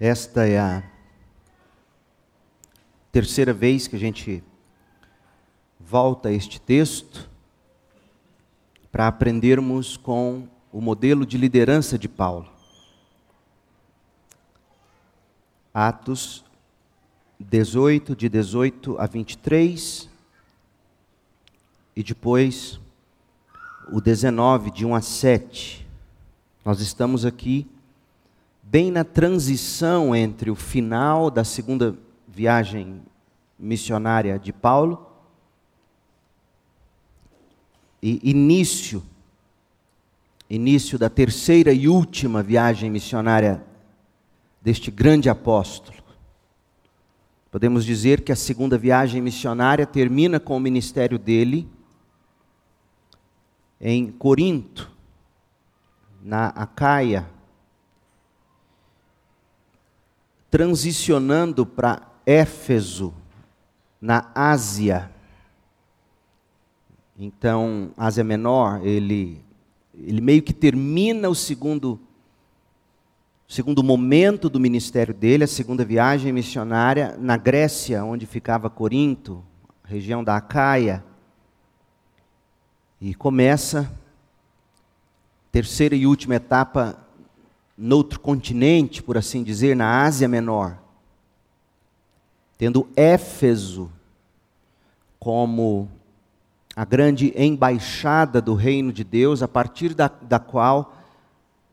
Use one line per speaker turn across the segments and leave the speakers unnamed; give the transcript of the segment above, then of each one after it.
Esta é a terceira vez que a gente volta a este texto para aprendermos com o modelo de liderança de Paulo. Atos 18, de 18 a 23, e depois o 19, de 1 a 7. Nós estamos aqui bem na transição entre o final da segunda viagem missionária de Paulo e início início da terceira e última viagem missionária deste grande apóstolo. Podemos dizer que a segunda viagem missionária termina com o ministério dele em Corinto, na Acaia, transicionando para Éfeso, na Ásia. Então, Ásia Menor, ele, ele meio que termina o segundo, segundo momento do ministério dele, a segunda viagem missionária, na Grécia, onde ficava Corinto, região da Acaia. E começa terceira e última etapa noutro continente, por assim dizer, na Ásia Menor, tendo Éfeso como a grande embaixada do reino de Deus, a partir da, da qual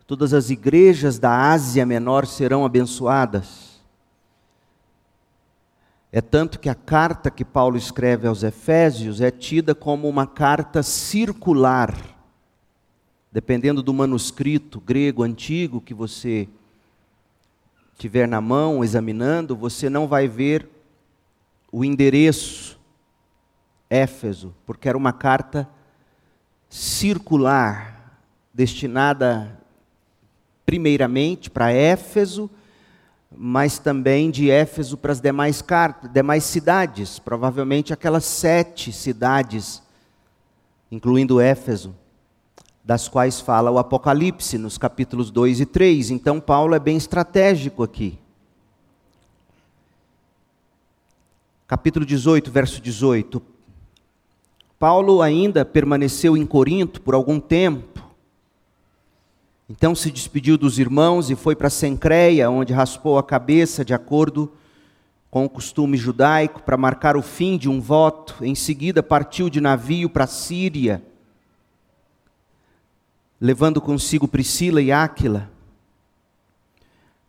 todas as igrejas da Ásia Menor serão abençoadas. É tanto que a carta que Paulo escreve aos Efésios é tida como uma carta circular Dependendo do manuscrito grego antigo que você tiver na mão examinando, você não vai ver o endereço Éfeso, porque era uma carta circular, destinada primeiramente para Éfeso, mas também de Éfeso para as demais, demais cidades, provavelmente aquelas sete cidades, incluindo Éfeso das quais fala o Apocalipse, nos capítulos 2 e 3. Então, Paulo é bem estratégico aqui. Capítulo 18, verso 18. Paulo ainda permaneceu em Corinto por algum tempo. Então se despediu dos irmãos e foi para Sencreia, onde raspou a cabeça de acordo com o costume judaico para marcar o fim de um voto. Em seguida partiu de navio para a Síria levando consigo Priscila e Áquila.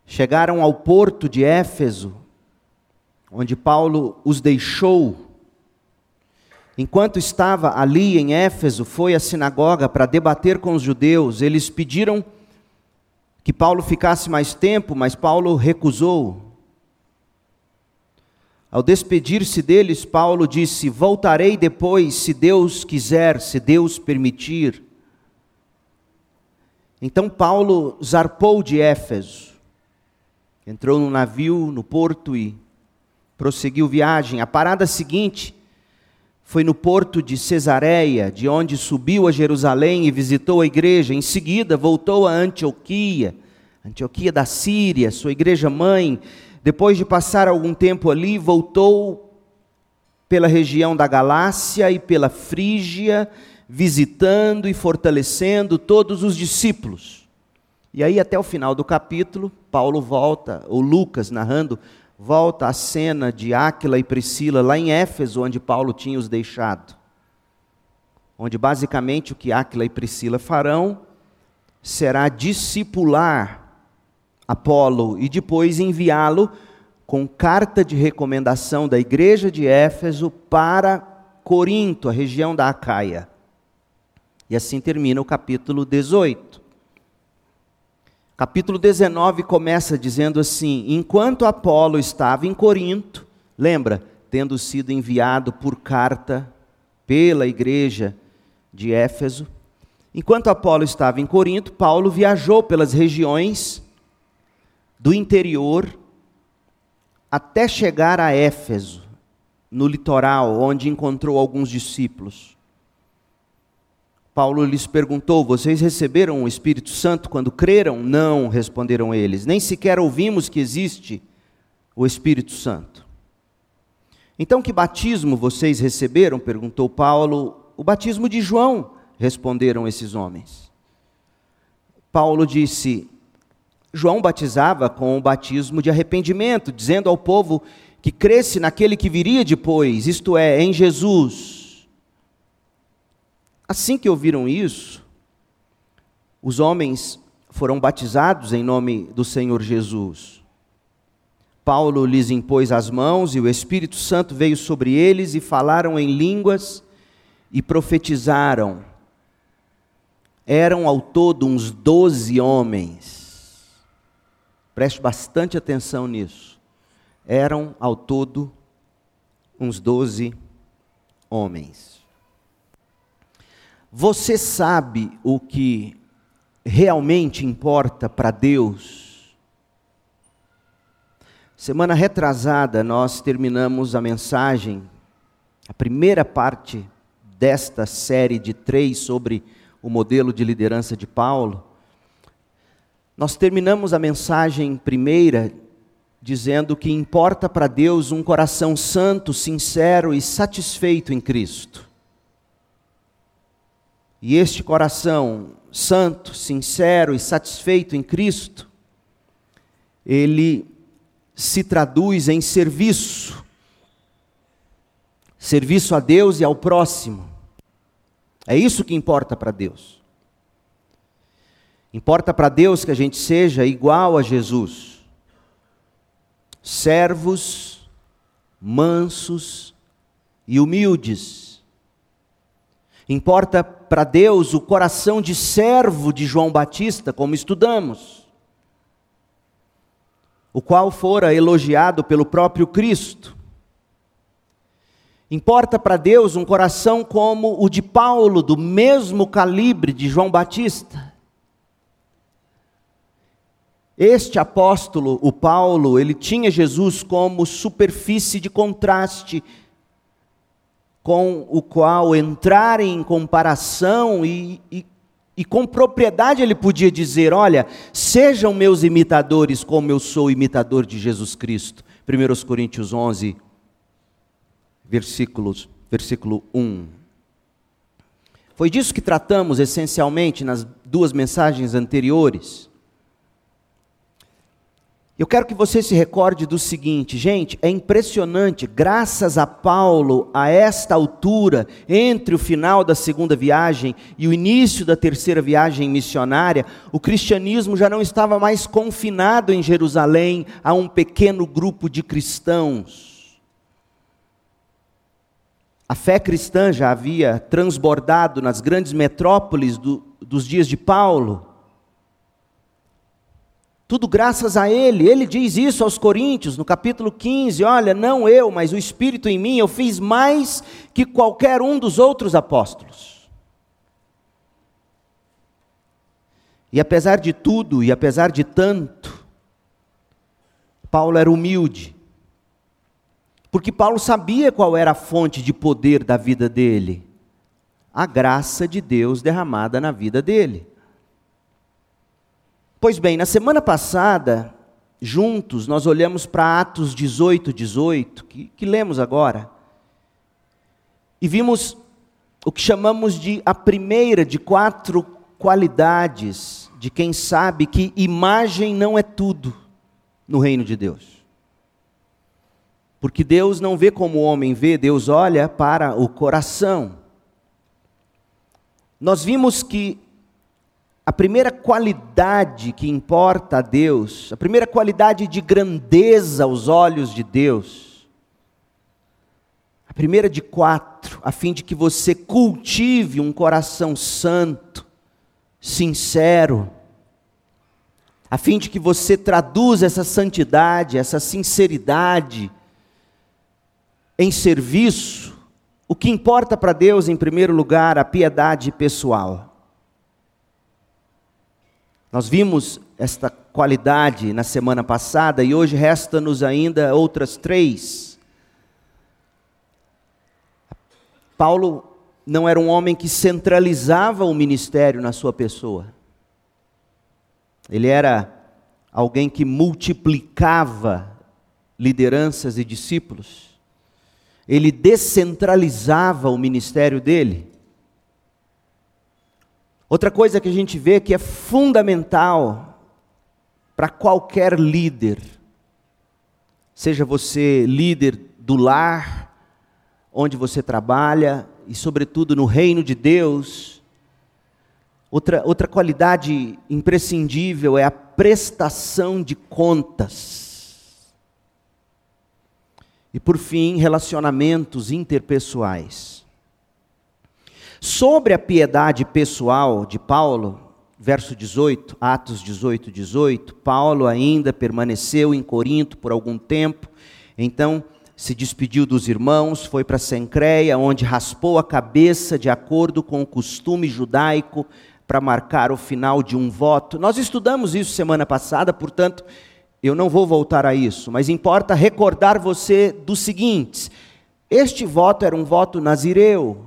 Chegaram ao porto de Éfeso, onde Paulo os deixou. Enquanto estava ali em Éfeso, foi à sinagoga para debater com os judeus. Eles pediram que Paulo ficasse mais tempo, mas Paulo recusou. Ao despedir-se deles, Paulo disse: Voltarei depois, se Deus quiser, se Deus permitir. Então Paulo zarpou de Éfeso, entrou no navio no porto e prosseguiu viagem. A parada seguinte foi no porto de Cesareia, de onde subiu a Jerusalém e visitou a igreja. Em seguida voltou a Antioquia, Antioquia da Síria, sua igreja mãe. Depois de passar algum tempo ali, voltou pela região da Galácia e pela Frígia visitando e fortalecendo todos os discípulos. E aí, até o final do capítulo, Paulo volta, ou Lucas narrando, volta à cena de Áquila e Priscila lá em Éfeso, onde Paulo tinha os deixado. Onde basicamente o que Áquila e Priscila farão será discipular Apolo e depois enviá-lo com carta de recomendação da igreja de Éfeso para Corinto, a região da Acaia. E assim termina o capítulo 18. Capítulo 19 começa dizendo assim: Enquanto Apolo estava em Corinto, lembra, tendo sido enviado por carta pela igreja de Éfeso, enquanto Apolo estava em Corinto, Paulo viajou pelas regiões do interior até chegar a Éfeso, no litoral, onde encontrou alguns discípulos. Paulo lhes perguntou: Vocês receberam o Espírito Santo quando creram? Não, responderam eles. Nem sequer ouvimos que existe o Espírito Santo. Então, que batismo vocês receberam? perguntou Paulo. O batismo de João, responderam esses homens. Paulo disse: João batizava com o batismo de arrependimento, dizendo ao povo que cresce naquele que viria depois, isto é, em Jesus. Assim que ouviram isso, os homens foram batizados em nome do Senhor Jesus. Paulo lhes impôs as mãos e o Espírito Santo veio sobre eles e falaram em línguas e profetizaram. Eram ao todo uns doze homens. Preste bastante atenção nisso eram ao todo uns doze homens. Você sabe o que realmente importa para Deus? Semana retrasada, nós terminamos a mensagem, a primeira parte desta série de três sobre o modelo de liderança de Paulo. Nós terminamos a mensagem primeira dizendo que importa para Deus um coração santo, sincero e satisfeito em Cristo. E este coração santo, sincero e satisfeito em Cristo, ele se traduz em serviço. Serviço a Deus e ao próximo. É isso que importa para Deus. Importa para Deus que a gente seja igual a Jesus servos, mansos e humildes. Importa para Deus o coração de servo de João Batista, como estudamos, o qual fora elogiado pelo próprio Cristo. Importa para Deus um coração como o de Paulo, do mesmo calibre de João Batista. Este apóstolo, o Paulo, ele tinha Jesus como superfície de contraste, com o qual entrar em comparação e, e, e com propriedade ele podia dizer: Olha, sejam meus imitadores, como eu sou imitador de Jesus Cristo. 1 Coríntios 11, versículos, versículo 1. Foi disso que tratamos essencialmente nas duas mensagens anteriores. Eu quero que você se recorde do seguinte, gente, é impressionante, graças a Paulo, a esta altura, entre o final da segunda viagem e o início da terceira viagem missionária, o cristianismo já não estava mais confinado em Jerusalém a um pequeno grupo de cristãos. A fé cristã já havia transbordado nas grandes metrópoles do, dos dias de Paulo. Tudo graças a Ele. Ele diz isso aos Coríntios, no capítulo 15: Olha, não eu, mas o Espírito em mim, eu fiz mais que qualquer um dos outros apóstolos. E apesar de tudo, e apesar de tanto, Paulo era humilde. Porque Paulo sabia qual era a fonte de poder da vida dele: a graça de Deus derramada na vida dele. Pois bem, na semana passada, juntos, nós olhamos para Atos 18, 18, que, que lemos agora, e vimos o que chamamos de a primeira de quatro qualidades de quem sabe que imagem não é tudo no reino de Deus. Porque Deus não vê como o homem vê, Deus olha para o coração. Nós vimos que a primeira qualidade que importa a Deus, a primeira qualidade de grandeza aos olhos de Deus, a primeira de quatro, a fim de que você cultive um coração santo, sincero, a fim de que você traduza essa santidade, essa sinceridade em serviço, o que importa para Deus, em primeiro lugar, a piedade pessoal. Nós vimos esta qualidade na semana passada e hoje resta-nos ainda outras três. Paulo não era um homem que centralizava o ministério na sua pessoa. Ele era alguém que multiplicava lideranças e discípulos. Ele descentralizava o ministério dele. Outra coisa que a gente vê que é fundamental para qualquer líder, seja você líder do lar, onde você trabalha e, sobretudo, no reino de Deus, outra, outra qualidade imprescindível é a prestação de contas. E, por fim, relacionamentos interpessoais. Sobre a piedade pessoal de Paulo, verso 18, Atos 18, 18, Paulo ainda permaneceu em Corinto por algum tempo, então se despediu dos irmãos, foi para Sencreia, onde raspou a cabeça de acordo com o costume judaico para marcar o final de um voto. Nós estudamos isso semana passada, portanto, eu não vou voltar a isso, mas importa recordar você do seguinte: este voto era um voto nazireu,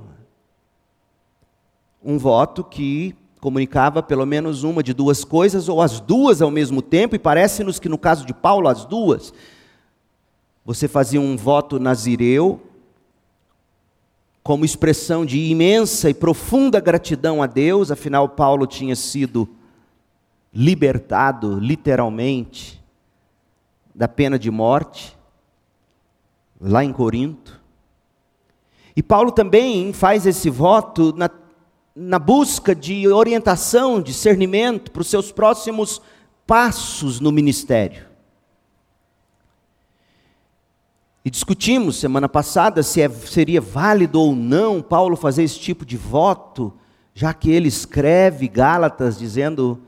um voto que comunicava pelo menos uma de duas coisas, ou as duas ao mesmo tempo, e parece-nos que no caso de Paulo, as duas. Você fazia um voto nazireu, como expressão de imensa e profunda gratidão a Deus, afinal, Paulo tinha sido libertado, literalmente, da pena de morte, lá em Corinto. E Paulo também faz esse voto na, na busca de orientação, discernimento para os seus próximos passos no ministério. E discutimos semana passada se é, seria válido ou não Paulo fazer esse tipo de voto, já que ele escreve Gálatas dizendo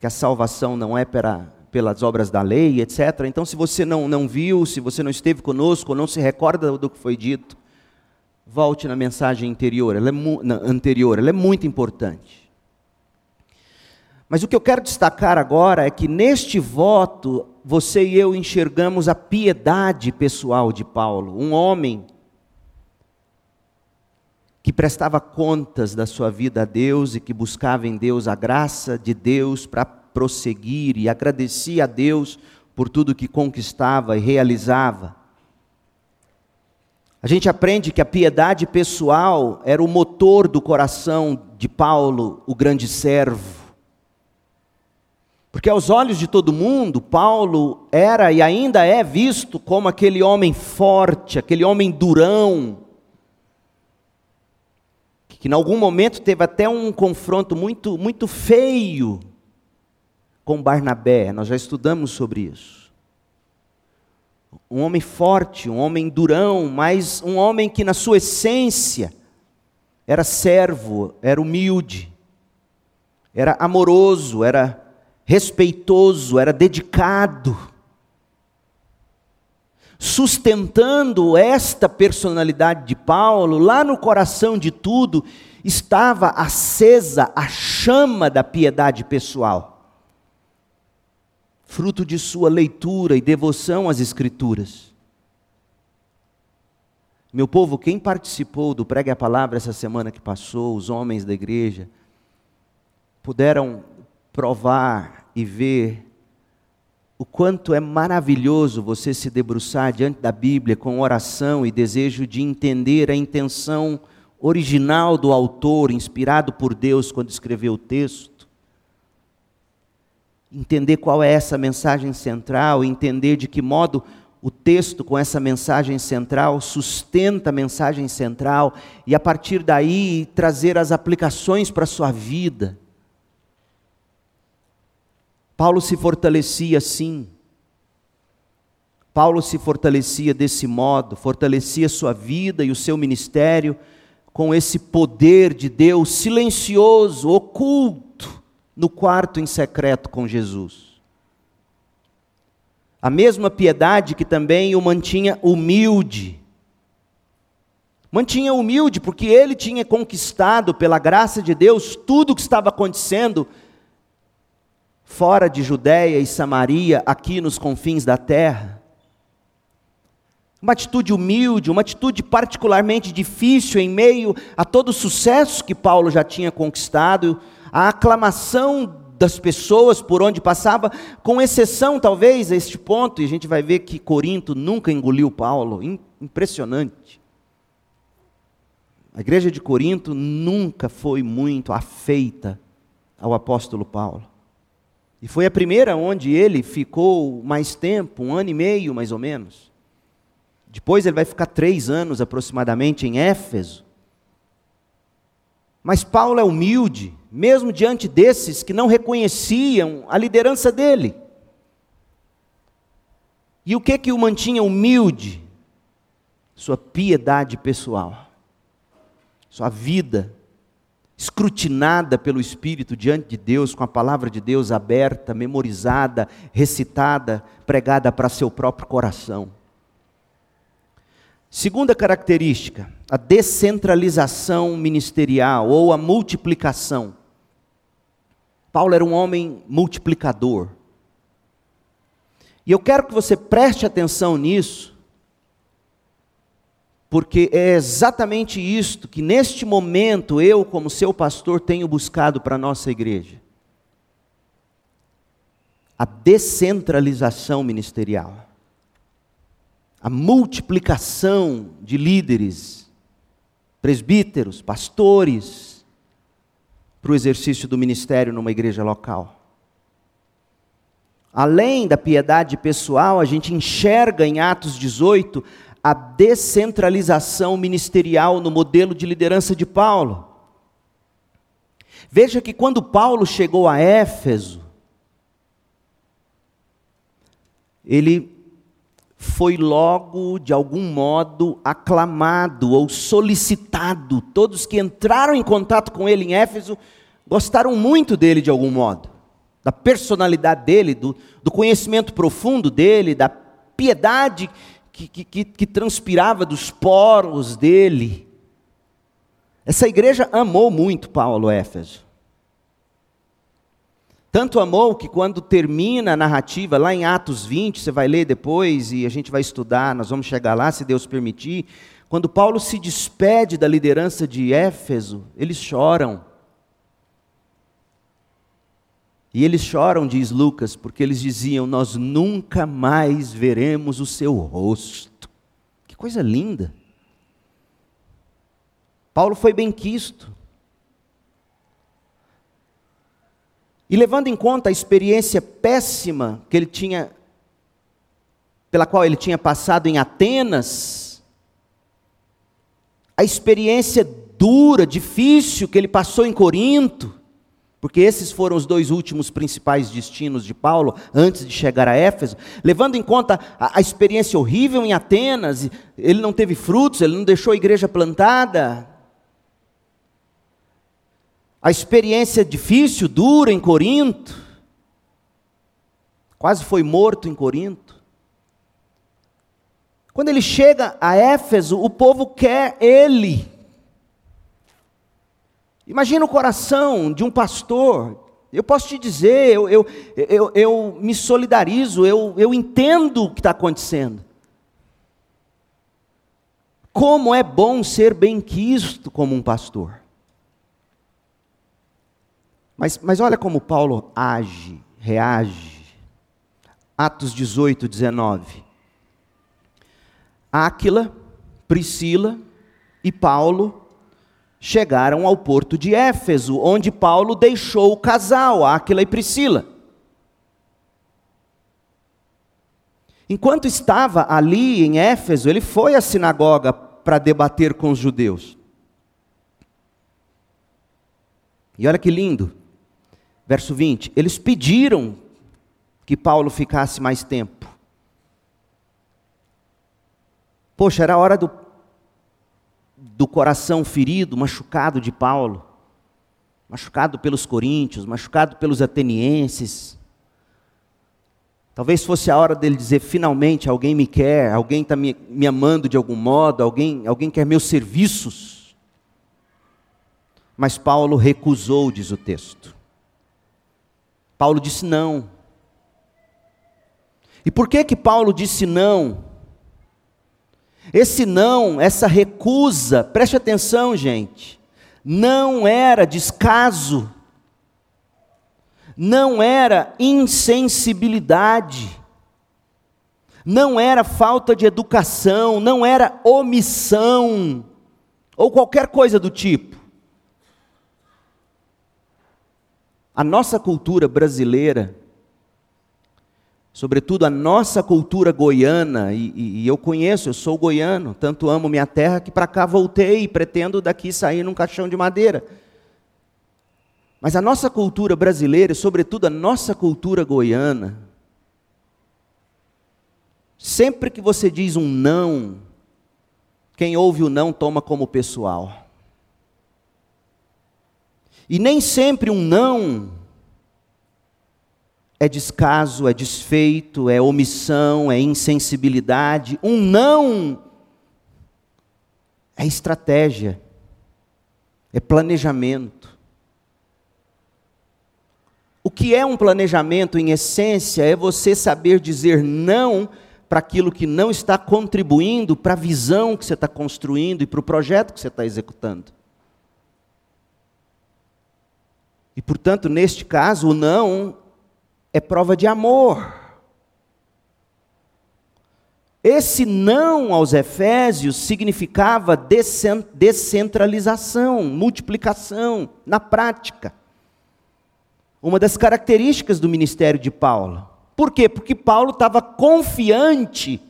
que a salvação não é pela, pelas obras da lei, etc. Então, se você não, não viu, se você não esteve conosco, ou não se recorda do que foi dito, volte na mensagem anterior, ela é, anterior, ela é muito importante. Mas o que eu quero destacar agora é que neste voto você e eu enxergamos a piedade pessoal de Paulo, um homem que prestava contas da sua vida a Deus e que buscava em Deus a graça de Deus para prosseguir e agradecia a Deus por tudo que conquistava e realizava. A gente aprende que a piedade pessoal era o motor do coração de Paulo, o grande servo. Porque aos olhos de todo mundo, Paulo era e ainda é visto como aquele homem forte, aquele homem durão, que em algum momento teve até um confronto muito, muito feio com Barnabé. Nós já estudamos sobre isso. Um homem forte, um homem durão, mas um homem que na sua essência era servo, era humilde, era amoroso, era respeitoso, era dedicado. Sustentando esta personalidade de Paulo, lá no coração de tudo, estava acesa a chama da piedade pessoal, fruto de sua leitura e devoção às Escrituras. Meu povo, quem participou do Pregue a Palavra essa semana que passou, os homens da igreja, puderam provar e ver o quanto é maravilhoso você se debruçar diante da Bíblia com oração e desejo de entender a intenção original do autor, inspirado por Deus quando escreveu o texto. Entender qual é essa mensagem central, entender de que modo o texto com essa mensagem central sustenta a mensagem central e a partir daí trazer as aplicações para a sua vida. Paulo se fortalecia assim. Paulo se fortalecia desse modo, fortalecia sua vida e o seu ministério com esse poder de Deus silencioso, oculto, no quarto em secreto com Jesus. A mesma piedade que também o mantinha humilde. Mantinha humilde porque ele tinha conquistado, pela graça de Deus, tudo o que estava acontecendo fora de Judéia e Samaria, aqui nos confins da terra. uma atitude humilde, uma atitude particularmente difícil em meio a todo o sucesso que Paulo já tinha conquistado, a aclamação das pessoas por onde passava, com exceção talvez a este ponto, e a gente vai ver que Corinto nunca engoliu Paulo, impressionante. A igreja de Corinto nunca foi muito afeita ao apóstolo Paulo. E foi a primeira onde ele ficou mais tempo, um ano e meio mais ou menos. Depois ele vai ficar três anos aproximadamente em Éfeso. Mas Paulo é humilde, mesmo diante desses que não reconheciam a liderança dele. E o que que o mantinha humilde? Sua piedade pessoal, sua vida escrutinada pelo Espírito diante de Deus, com a palavra de Deus aberta, memorizada, recitada, pregada para seu próprio coração. Segunda característica, a descentralização ministerial ou a multiplicação. Paulo era um homem multiplicador. E eu quero que você preste atenção nisso, porque é exatamente isto que neste momento eu, como seu pastor, tenho buscado para a nossa igreja. A descentralização ministerial a multiplicação de líderes, presbíteros, pastores, para o exercício do ministério numa igreja local. Além da piedade pessoal, a gente enxerga em Atos 18 a descentralização ministerial no modelo de liderança de Paulo. Veja que quando Paulo chegou a Éfeso, ele foi logo, de algum modo, aclamado ou solicitado. Todos que entraram em contato com ele em Éfeso gostaram muito dele de algum modo, da personalidade dele, do, do conhecimento profundo dele, da piedade que, que, que transpirava dos poros dele. Essa igreja amou muito Paulo Éfeso. Tanto amou que quando termina a narrativa, lá em Atos 20, você vai ler depois e a gente vai estudar, nós vamos chegar lá, se Deus permitir. Quando Paulo se despede da liderança de Éfeso, eles choram. E eles choram, diz Lucas, porque eles diziam: Nós nunca mais veremos o seu rosto. Que coisa linda. Paulo foi bem quisto. E levando em conta a experiência péssima que ele tinha, pela qual ele tinha passado em Atenas, a experiência dura, difícil que ele passou em Corinto, porque esses foram os dois últimos principais destinos de Paulo antes de chegar a Éfeso, levando em conta a, a experiência horrível em Atenas, ele não teve frutos, ele não deixou a igreja plantada, a experiência difícil, dura em Corinto, quase foi morto em Corinto. Quando ele chega a Éfeso, o povo quer ele. Imagina o coração de um pastor. Eu posso te dizer, eu, eu, eu, eu me solidarizo, eu, eu entendo o que está acontecendo. Como é bom ser bem quisto como um pastor. Mas, mas olha como Paulo age, reage. Atos 18, 19. Áquila, Priscila e Paulo chegaram ao porto de Éfeso, onde Paulo deixou o casal, Áquila e Priscila. Enquanto estava ali em Éfeso, ele foi à sinagoga para debater com os judeus. E olha que lindo. Verso 20: Eles pediram que Paulo ficasse mais tempo. Poxa, era a hora do, do coração ferido, machucado de Paulo, machucado pelos coríntios, machucado pelos atenienses. Talvez fosse a hora dele dizer: finalmente alguém me quer, alguém está me, me amando de algum modo, alguém, alguém quer meus serviços. Mas Paulo recusou, diz o texto. Paulo disse não. E por que que Paulo disse não? Esse não, essa recusa, preste atenção, gente, não era descaso, não era insensibilidade, não era falta de educação, não era omissão, ou qualquer coisa do tipo. A nossa cultura brasileira, sobretudo a nossa cultura goiana, e, e, e, eu conheço, eu sou goiano, tanto amo minha terra que para cá voltei e pretendo daqui sair num caixão de madeira. Mas a nossa cultura brasileira, e sobretudo a nossa cultura goiana, sempre que você diz um não, quem ouve o não toma como pessoal. E nem sempre um não é descaso, é desfeito, é omissão, é insensibilidade. Um não é estratégia, é planejamento. O que é um planejamento, em essência, é você saber dizer não para aquilo que não está contribuindo para a visão que você está construindo e para o projeto que você está executando. E, portanto, neste caso, o não é prova de amor. Esse não aos Efésios significava descentralização, multiplicação, na prática. Uma das características do ministério de Paulo. Por quê? Porque Paulo estava confiante.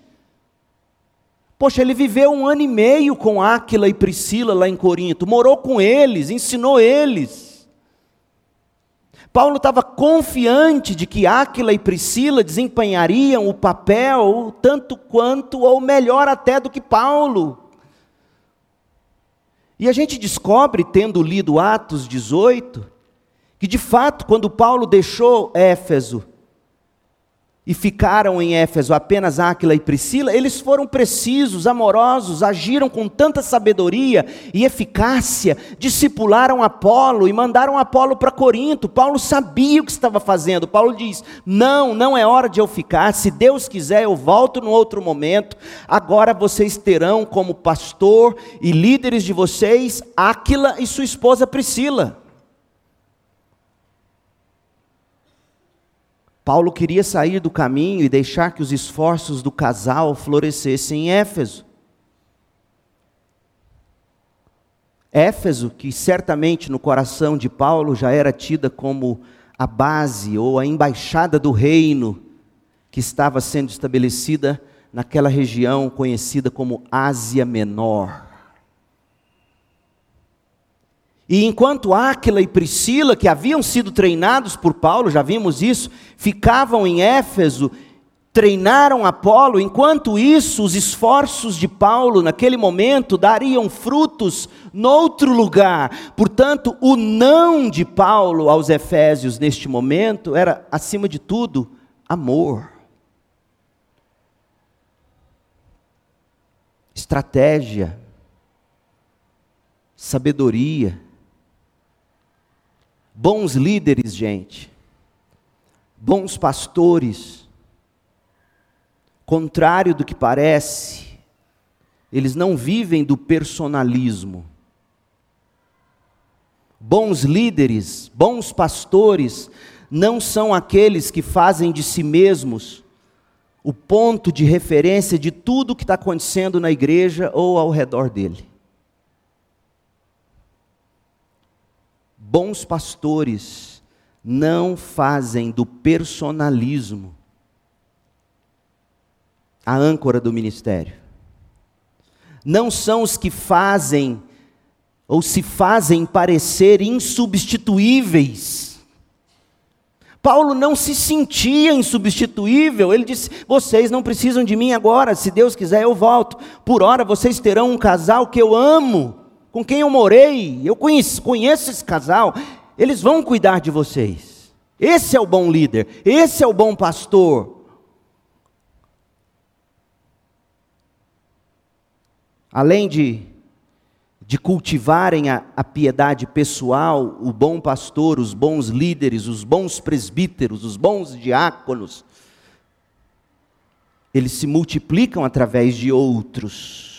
Poxa, ele viveu um ano e meio com Áquila e Priscila lá em Corinto, morou com eles, ensinou eles. Paulo estava confiante de que Áquila e Priscila desempenhariam o papel tanto quanto, ou melhor até do que Paulo. E a gente descobre, tendo lido Atos 18, que de fato, quando Paulo deixou Éfeso, e ficaram em Éfeso apenas Áquila e Priscila, eles foram precisos, amorosos, agiram com tanta sabedoria e eficácia, discipularam Apolo e mandaram Apolo para Corinto. Paulo sabia o que estava fazendo. Paulo diz: Não, não é hora de eu ficar. Se Deus quiser, eu volto no outro momento. Agora vocês terão como pastor e líderes de vocês Áquila e sua esposa Priscila. Paulo queria sair do caminho e deixar que os esforços do casal florescessem em Éfeso. Éfeso, que certamente no coração de Paulo já era tida como a base ou a embaixada do reino que estava sendo estabelecida naquela região conhecida como Ásia Menor. E enquanto Áquila e Priscila, que haviam sido treinados por Paulo, já vimos isso, ficavam em Éfeso, treinaram Apolo, enquanto isso, os esforços de Paulo naquele momento dariam frutos noutro lugar. Portanto, o não de Paulo aos Efésios neste momento era, acima de tudo, amor. Estratégia, sabedoria, Bons líderes, gente, bons pastores, contrário do que parece, eles não vivem do personalismo. Bons líderes, bons pastores, não são aqueles que fazem de si mesmos o ponto de referência de tudo que está acontecendo na igreja ou ao redor dele. Bons pastores não fazem do personalismo a âncora do ministério. Não são os que fazem ou se fazem parecer insubstituíveis. Paulo não se sentia insubstituível, ele disse: Vocês não precisam de mim agora, se Deus quiser eu volto. Por hora vocês terão um casal que eu amo com quem eu morei, eu conheço, conheço esse casal, eles vão cuidar de vocês. Esse é o bom líder, esse é o bom pastor. Além de, de cultivarem a, a piedade pessoal, o bom pastor, os bons líderes, os bons presbíteros, os bons diáconos, eles se multiplicam através de outros.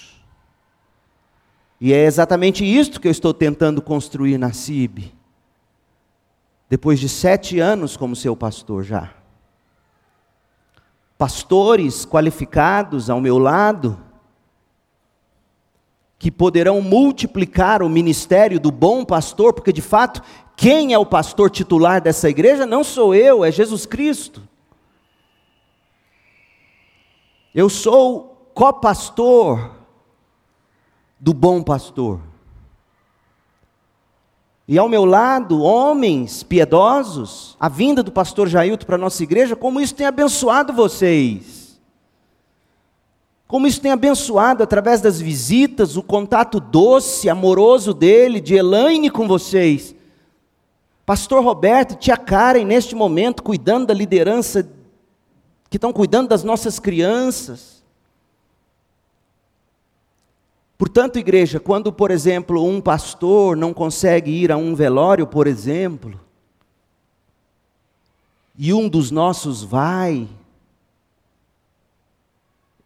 E é exatamente isto que eu estou tentando construir na CIB. Depois de sete anos como seu pastor já. Pastores qualificados ao meu lado, que poderão multiplicar o ministério do bom pastor, porque de fato, quem é o pastor titular dessa igreja não sou eu, é Jesus Cristo. Eu sou copastor do bom pastor. E ao meu lado, homens piedosos, a vinda do pastor Jailton para a nossa igreja, como isso tem abençoado vocês. Como isso tem abençoado através das visitas, o contato doce, amoroso dele, de Elaine com vocês. Pastor Roberto, tia Karen, neste momento, cuidando da liderança, que estão cuidando das nossas crianças. Portanto, igreja, quando, por exemplo, um pastor não consegue ir a um velório, por exemplo, e um dos nossos vai,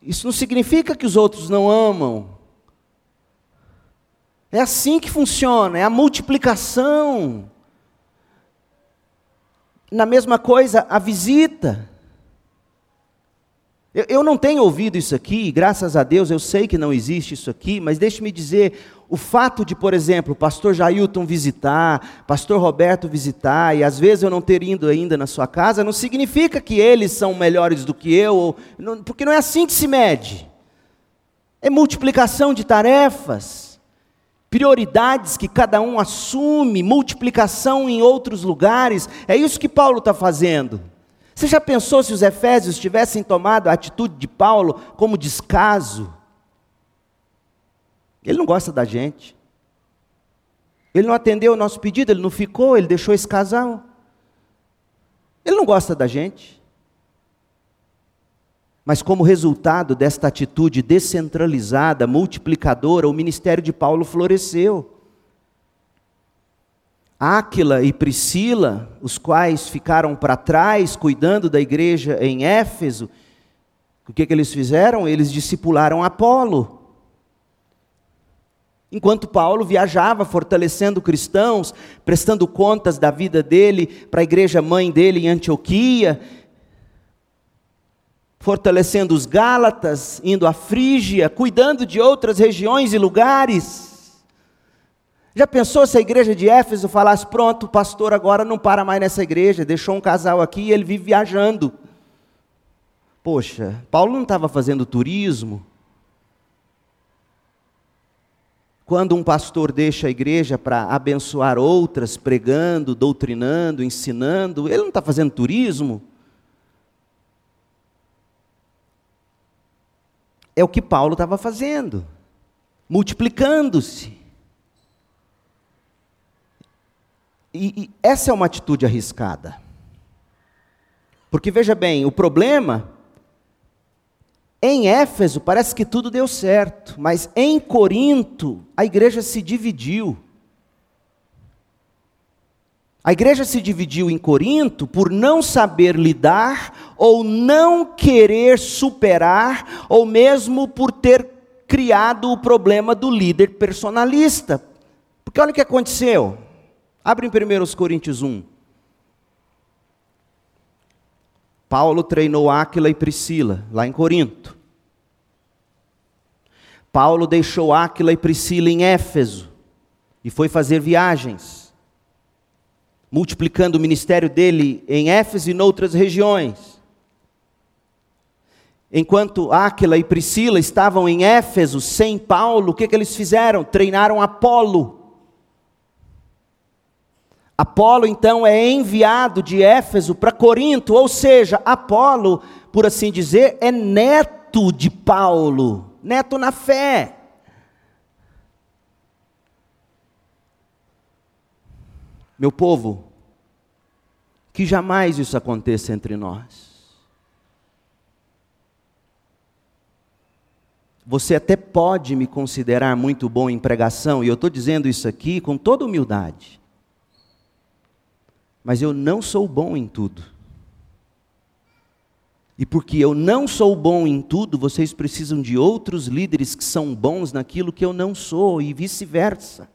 isso não significa que os outros não amam. É assim que funciona, é a multiplicação. Na mesma coisa, a visita. Eu, eu não tenho ouvido isso aqui, graças a Deus eu sei que não existe isso aqui, mas deixe-me dizer: o fato de, por exemplo, o pastor Jailton visitar, pastor Roberto visitar, e às vezes eu não ter ido ainda na sua casa, não significa que eles são melhores do que eu, porque não é assim que se mede. É multiplicação de tarefas, prioridades que cada um assume, multiplicação em outros lugares, é isso que Paulo está fazendo. Você já pensou se os efésios tivessem tomado a atitude de Paulo como descaso? Ele não gosta da gente. Ele não atendeu o nosso pedido, ele não ficou, ele deixou esse casal. Ele não gosta da gente. Mas, como resultado desta atitude descentralizada, multiplicadora, o ministério de Paulo floresceu. Áquila e Priscila, os quais ficaram para trás cuidando da igreja em Éfeso, o que, que eles fizeram? Eles discipularam Apolo. Enquanto Paulo viajava fortalecendo cristãos, prestando contas da vida dele para a igreja mãe dele em Antioquia, fortalecendo os Gálatas, indo à Frígia, cuidando de outras regiões e lugares. Já pensou se a igreja de Éfeso falasse: pronto, o pastor agora não para mais nessa igreja, deixou um casal aqui e ele vive viajando? Poxa, Paulo não estava fazendo turismo. Quando um pastor deixa a igreja para abençoar outras, pregando, doutrinando, ensinando, ele não está fazendo turismo. É o que Paulo estava fazendo, multiplicando-se. E, e essa é uma atitude arriscada. Porque veja bem, o problema em Éfeso parece que tudo deu certo, mas em Corinto a igreja se dividiu. A igreja se dividiu em Corinto por não saber lidar, ou não querer superar, ou mesmo por ter criado o problema do líder personalista. Porque olha o que aconteceu. Abre em 1 Coríntios 1. Paulo treinou Áquila e Priscila, lá em Corinto. Paulo deixou Áquila e Priscila em Éfeso e foi fazer viagens, multiplicando o ministério dele em Éfeso e noutras regiões. Enquanto Áquila e Priscila estavam em Éfeso sem Paulo, o que, que eles fizeram? Treinaram Apolo Apolo então é enviado de Éfeso para Corinto, ou seja, Apolo, por assim dizer, é neto de Paulo, neto na fé. Meu povo, que jamais isso aconteça entre nós. Você até pode me considerar muito bom em pregação, e eu estou dizendo isso aqui com toda humildade mas eu não sou bom em tudo. E porque eu não sou bom em tudo, vocês precisam de outros líderes que são bons naquilo que eu não sou, e vice-versa.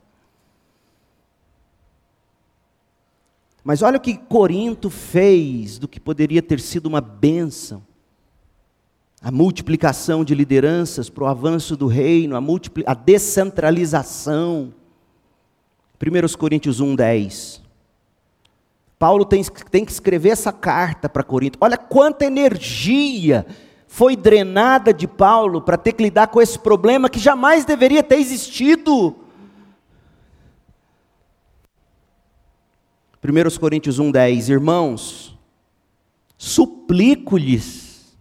Mas olha o que Corinto fez do que poderia ter sido uma bênção. A multiplicação de lideranças para o avanço do reino, a, a descentralização. 1 Coríntios 1, 10. Paulo tem, tem que escrever essa carta para Corinto. Olha quanta energia foi drenada de Paulo para ter que lidar com esse problema que jamais deveria ter existido. 1 Coríntios 1,10: Irmãos, suplico-lhes,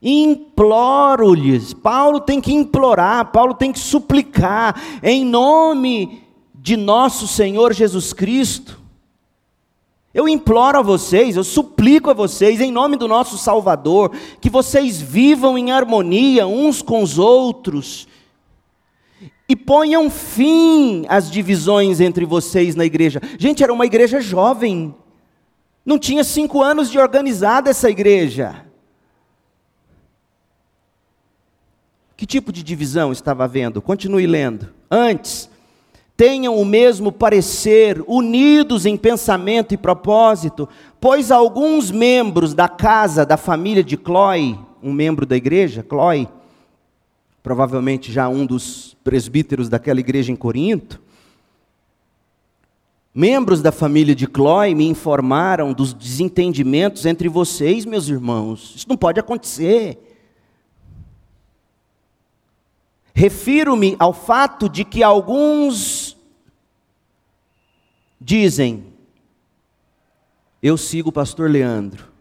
imploro-lhes. Paulo tem que implorar, Paulo tem que suplicar, em nome de nosso Senhor Jesus Cristo. Eu imploro a vocês, eu suplico a vocês, em nome do nosso Salvador, que vocês vivam em harmonia uns com os outros e ponham fim às divisões entre vocês na igreja. Gente, era uma igreja jovem, não tinha cinco anos de organizada essa igreja. Que tipo de divisão estava havendo? Continue lendo. Antes, tenham o mesmo parecer, unidos em pensamento e propósito, pois alguns membros da casa da família de Clói, um membro da igreja, Clói, provavelmente já um dos presbíteros daquela igreja em Corinto, membros da família de Clói me informaram dos desentendimentos entre vocês, meus irmãos. Isso não pode acontecer. Refiro-me ao fato de que alguns dizem: Eu sigo o pastor Leandro.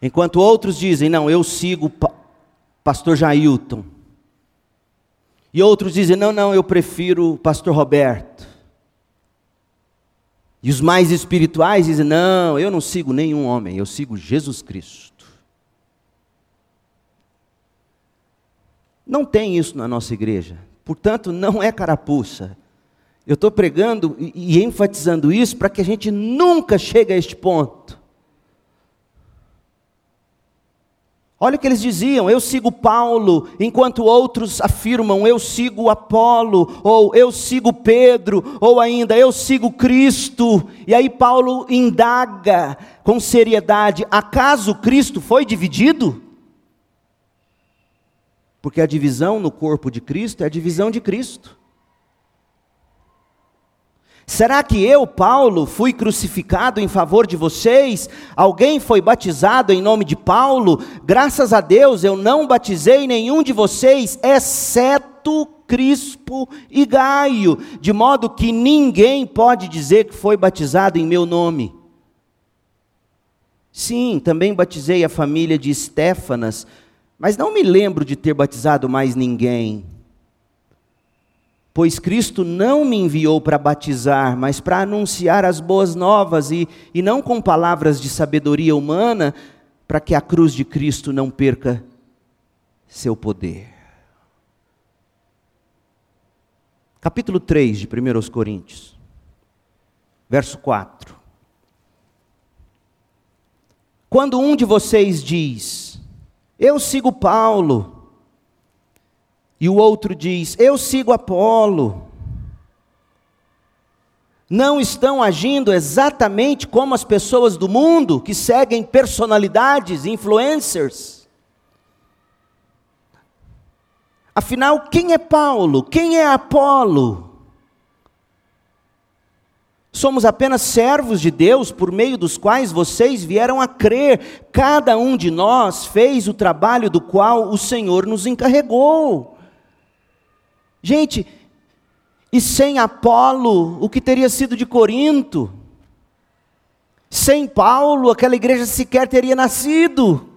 Enquanto outros dizem: Não, eu sigo pastor Jailton. E outros dizem: não, não, eu prefiro o pastor Roberto. E os mais espirituais dizem: não, eu não sigo nenhum homem, eu sigo Jesus Cristo. Não tem isso na nossa igreja. Portanto, não é carapuça. Eu estou pregando e, e enfatizando isso para que a gente nunca chegue a este ponto. Olha o que eles diziam: eu sigo Paulo, enquanto outros afirmam eu sigo Apolo, ou eu sigo Pedro, ou ainda eu sigo Cristo. E aí Paulo indaga com seriedade: acaso Cristo foi dividido? Porque a divisão no corpo de Cristo é a divisão de Cristo. Será que eu, Paulo, fui crucificado em favor de vocês? Alguém foi batizado em nome de Paulo? Graças a Deus eu não batizei nenhum de vocês, exceto Crispo e Gaio, de modo que ninguém pode dizer que foi batizado em meu nome. Sim, também batizei a família de Estéfanas, mas não me lembro de ter batizado mais ninguém. Pois Cristo não me enviou para batizar, mas para anunciar as boas novas, e, e não com palavras de sabedoria humana, para que a cruz de Cristo não perca seu poder. Capítulo 3 de 1 Coríntios, verso 4. Quando um de vocês diz, Eu sigo Paulo, e o outro diz: Eu sigo Apolo. Não estão agindo exatamente como as pessoas do mundo que seguem personalidades, influencers. Afinal, quem é Paulo? Quem é Apolo? Somos apenas servos de Deus por meio dos quais vocês vieram a crer. Cada um de nós fez o trabalho do qual o Senhor nos encarregou. Gente, e sem Apolo, o que teria sido de Corinto? Sem Paulo, aquela igreja sequer teria nascido.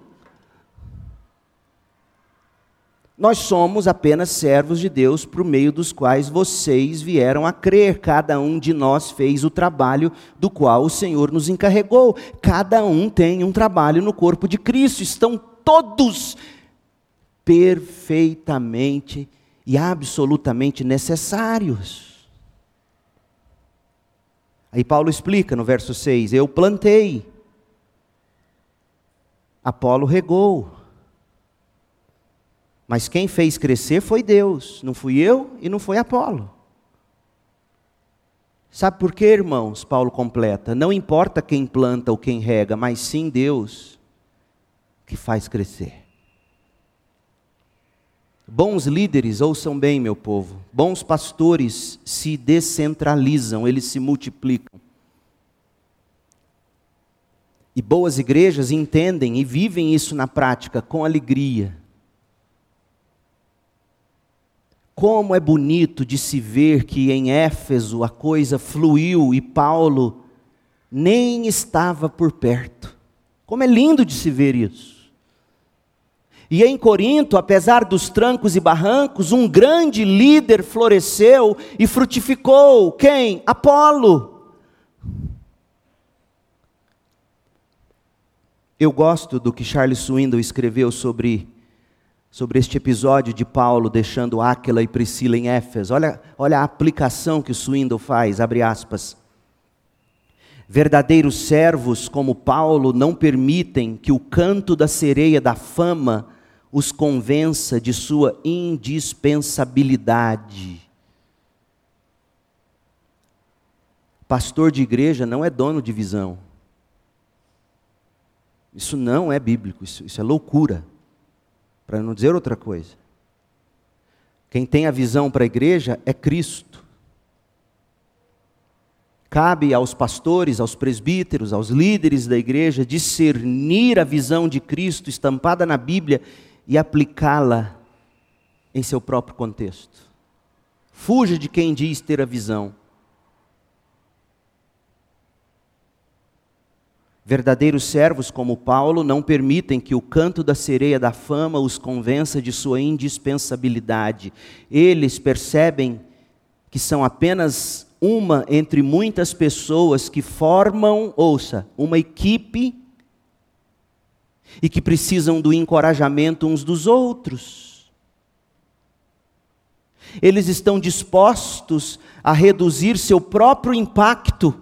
Nós somos apenas servos de Deus por meio dos quais vocês vieram a crer. Cada um de nós fez o trabalho do qual o Senhor nos encarregou. Cada um tem um trabalho no corpo de Cristo. Estão todos perfeitamente e absolutamente necessários. Aí Paulo explica no verso 6: Eu plantei, Apolo regou. Mas quem fez crescer foi Deus, não fui eu e não foi Apolo. Sabe por quê, irmãos? Paulo completa: não importa quem planta ou quem rega, mas sim Deus que faz crescer. Bons líderes, ouçam bem, meu povo, bons pastores se descentralizam, eles se multiplicam. E boas igrejas entendem e vivem isso na prática com alegria. Como é bonito de se ver que em Éfeso a coisa fluiu e Paulo nem estava por perto. Como é lindo de se ver isso. E em Corinto, apesar dos trancos e barrancos, um grande líder floresceu e frutificou. Quem? Apolo. Eu gosto do que Charles Swindoll escreveu sobre, sobre este episódio de Paulo deixando Áquila e Priscila em Éfeso. Olha, olha a aplicação que o Swindoll faz, abre aspas. Verdadeiros servos como Paulo não permitem que o canto da sereia da fama os convença de sua indispensabilidade. Pastor de igreja não é dono de visão. Isso não é bíblico, isso, isso é loucura, para não dizer outra coisa. Quem tem a visão para a igreja é Cristo. Cabe aos pastores, aos presbíteros, aos líderes da igreja discernir a visão de Cristo estampada na Bíblia e aplicá-la em seu próprio contexto. Fuja de quem diz ter a visão. Verdadeiros servos como Paulo não permitem que o canto da sereia da fama os convença de sua indispensabilidade. Eles percebem que são apenas uma entre muitas pessoas que formam, ouça, uma equipe e que precisam do encorajamento uns dos outros. Eles estão dispostos a reduzir seu próprio impacto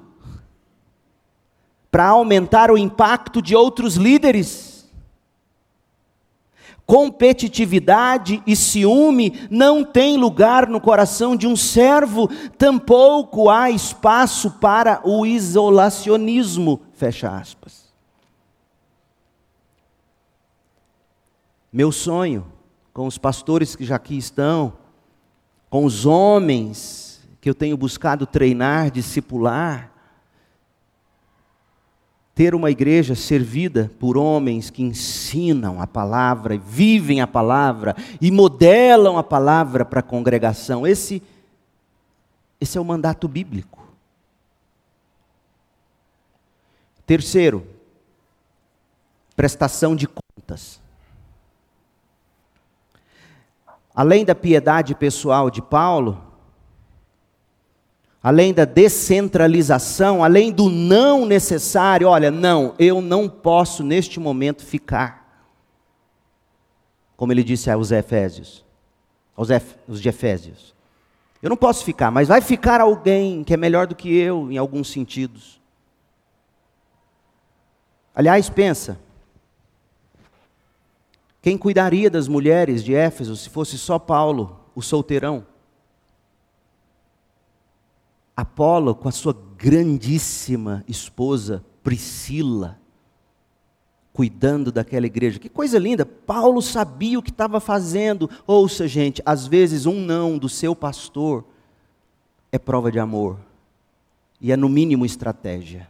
para aumentar o impacto de outros líderes. Competitividade e ciúme não têm lugar no coração de um servo, tampouco há espaço para o isolacionismo. Fecha aspas. Meu sonho, com os pastores que já aqui estão, com os homens que eu tenho buscado treinar, discipular, ter uma igreja servida por homens que ensinam a palavra, vivem a palavra e modelam a palavra para a congregação. Esse, esse é o mandato bíblico. Terceiro, prestação de contas. além da piedade pessoal de Paulo, além da descentralização, além do não necessário, olha, não, eu não posso neste momento ficar. Como ele disse aos Efésios, aos os de Efésios. Eu não posso ficar, mas vai ficar alguém que é melhor do que eu em alguns sentidos. Aliás, pensa, quem cuidaria das mulheres de Éfeso se fosse só Paulo, o solteirão? Apolo com a sua grandíssima esposa Priscila, cuidando daquela igreja. Que coisa linda! Paulo sabia o que estava fazendo. Ouça, gente, às vezes um não do seu pastor é prova de amor, e é no mínimo estratégia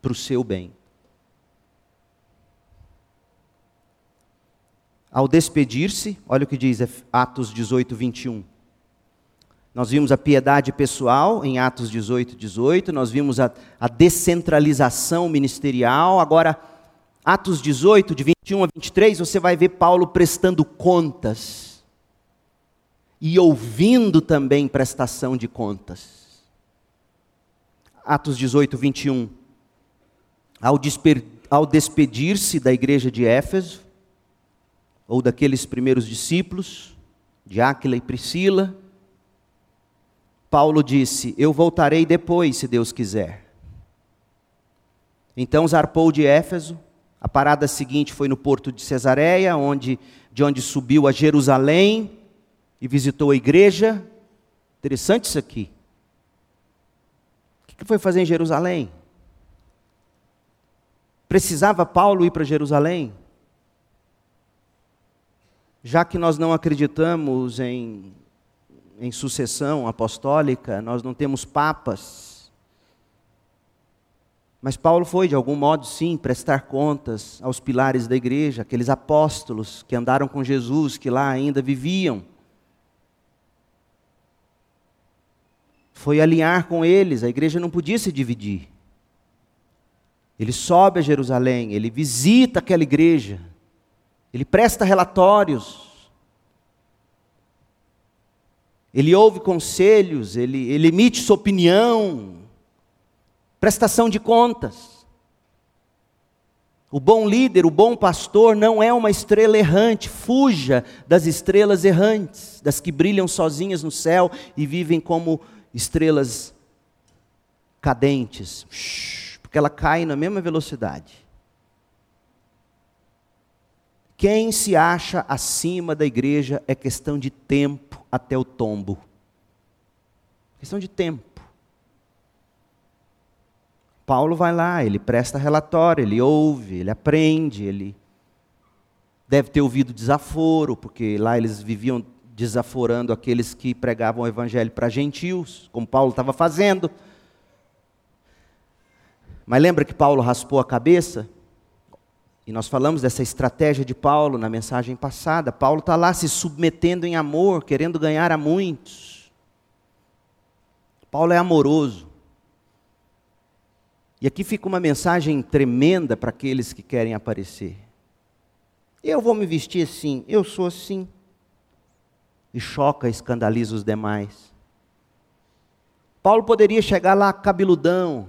para o seu bem. Ao despedir-se, olha o que diz Atos 18, 21. Nós vimos a piedade pessoal em Atos 18, 18, nós vimos a, a descentralização ministerial. Agora, Atos 18, de 21 a 23, você vai ver Paulo prestando contas e ouvindo também prestação de contas. Atos 18, 21. Ao, ao despedir-se da igreja de Éfeso, ou daqueles primeiros discípulos, de Áquila e Priscila, Paulo disse: Eu voltarei depois, se Deus quiser. Então zarpou de Éfeso, A parada seguinte foi no porto de Cesareia, onde, de onde subiu a Jerusalém e visitou a igreja. Interessante isso aqui. O que foi fazer em Jerusalém? Precisava Paulo ir para Jerusalém? Já que nós não acreditamos em, em sucessão apostólica, nós não temos papas. Mas Paulo foi, de algum modo, sim, prestar contas aos pilares da igreja, aqueles apóstolos que andaram com Jesus, que lá ainda viviam. Foi alinhar com eles, a igreja não podia se dividir. Ele sobe a Jerusalém, ele visita aquela igreja, ele presta relatórios, ele ouve conselhos, ele, ele emite sua opinião, prestação de contas. O bom líder, o bom pastor não é uma estrela errante, fuja das estrelas errantes, das que brilham sozinhas no céu e vivem como estrelas cadentes, porque ela cai na mesma velocidade. Quem se acha acima da igreja é questão de tempo até o tombo. Questão de tempo. Paulo vai lá, ele presta relatório, ele ouve, ele aprende, ele deve ter ouvido desaforo, porque lá eles viviam desaforando aqueles que pregavam o evangelho para gentios, como Paulo estava fazendo. Mas lembra que Paulo raspou a cabeça? E nós falamos dessa estratégia de Paulo na mensagem passada. Paulo está lá se submetendo em amor, querendo ganhar a muitos. Paulo é amoroso. E aqui fica uma mensagem tremenda para aqueles que querem aparecer. Eu vou me vestir assim, eu sou assim. E choca, escandaliza os demais. Paulo poderia chegar lá cabeludão,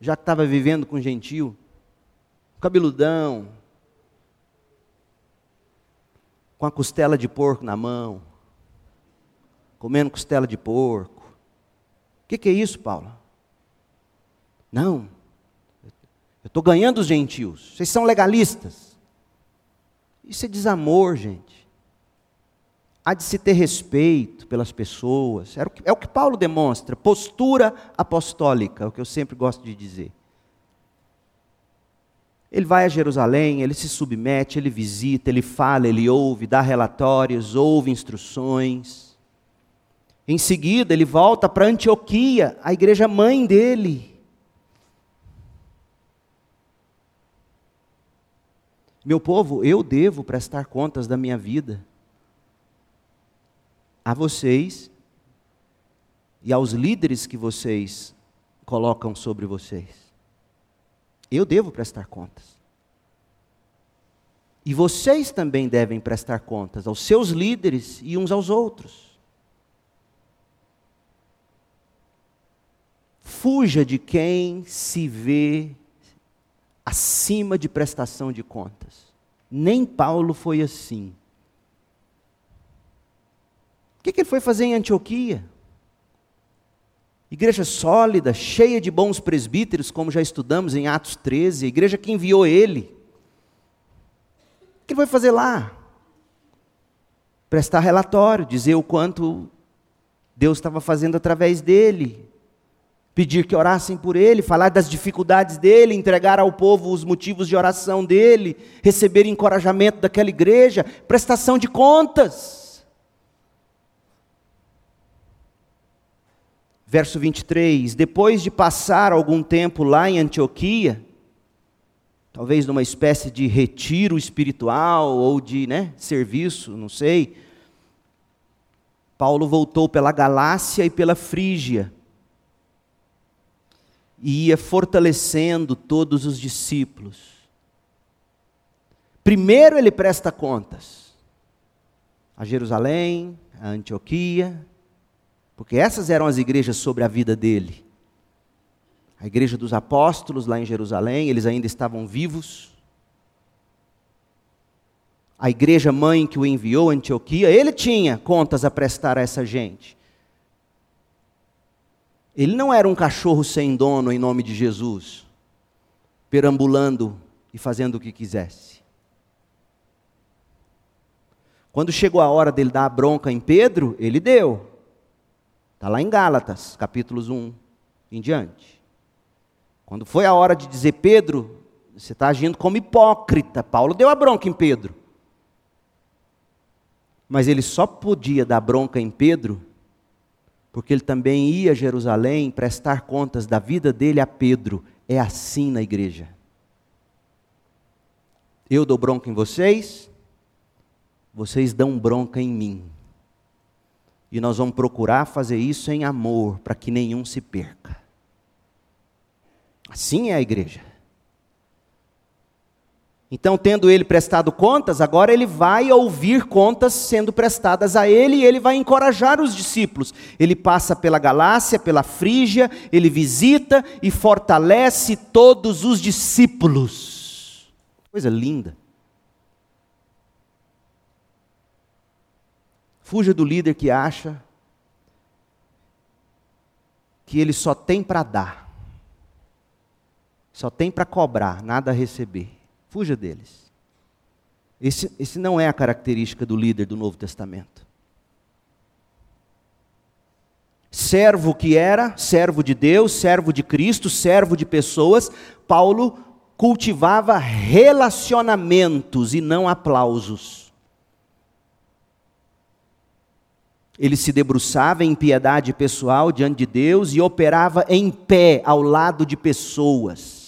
já que estava vivendo com gentil cabeludão, com a costela de porco na mão, comendo costela de porco. O que, que, é isso, Paulo? Não, eu estou ganhando os gentios, vocês são legalistas. Isso é desamor, gente. Há de se ter respeito pelas pessoas, é o que Paulo demonstra, postura apostólica, é o que eu sempre gosto de dizer. Ele vai a Jerusalém, ele se submete, ele visita, ele fala, ele ouve, dá relatórios, ouve instruções. Em seguida, ele volta para Antioquia, a igreja mãe dele. Meu povo, eu devo prestar contas da minha vida a vocês e aos líderes que vocês colocam sobre vocês. Eu devo prestar contas. E vocês também devem prestar contas aos seus líderes e uns aos outros. Fuja de quem se vê acima de prestação de contas. Nem Paulo foi assim. O que, ele foi fazer em Antioquia? Igreja sólida, cheia de bons presbíteros, como já estudamos em Atos 13, a igreja que enviou ele. O que ele vai fazer lá? Prestar relatório, dizer o quanto Deus estava fazendo através dele, pedir que orassem por ele, falar das dificuldades dele, entregar ao povo os motivos de oração dele, receber encorajamento daquela igreja, prestação de contas. Verso 23: Depois de passar algum tempo lá em Antioquia, talvez numa espécie de retiro espiritual ou de né, serviço, não sei, Paulo voltou pela Galácia e pela Frígia e ia fortalecendo todos os discípulos. Primeiro ele presta contas a Jerusalém, a Antioquia, porque essas eram as igrejas sobre a vida dele. A igreja dos apóstolos lá em Jerusalém, eles ainda estavam vivos. A igreja mãe que o enviou, Antioquia, ele tinha contas a prestar a essa gente. Ele não era um cachorro sem dono em nome de Jesus, perambulando e fazendo o que quisesse. Quando chegou a hora dele dar a bronca em Pedro, ele deu. Está lá em Gálatas, capítulos 1 em diante. Quando foi a hora de dizer, Pedro, você está agindo como hipócrita. Paulo deu a bronca em Pedro. Mas ele só podia dar bronca em Pedro porque ele também ia a Jerusalém prestar contas da vida dele a Pedro. É assim na igreja. Eu dou bronca em vocês, vocês dão bronca em mim. E nós vamos procurar fazer isso em amor, para que nenhum se perca. Assim é a igreja. Então, tendo ele prestado contas, agora ele vai ouvir contas sendo prestadas a ele e ele vai encorajar os discípulos. Ele passa pela Galácia, pela Frígia, ele visita e fortalece todos os discípulos. Coisa linda. Fuja do líder que acha que ele só tem para dar, só tem para cobrar, nada a receber. Fuja deles. Esse, esse não é a característica do líder do Novo Testamento. Servo que era, servo de Deus, servo de Cristo, servo de pessoas, Paulo cultivava relacionamentos e não aplausos. Ele se debruçava em piedade pessoal diante de Deus e operava em pé ao lado de pessoas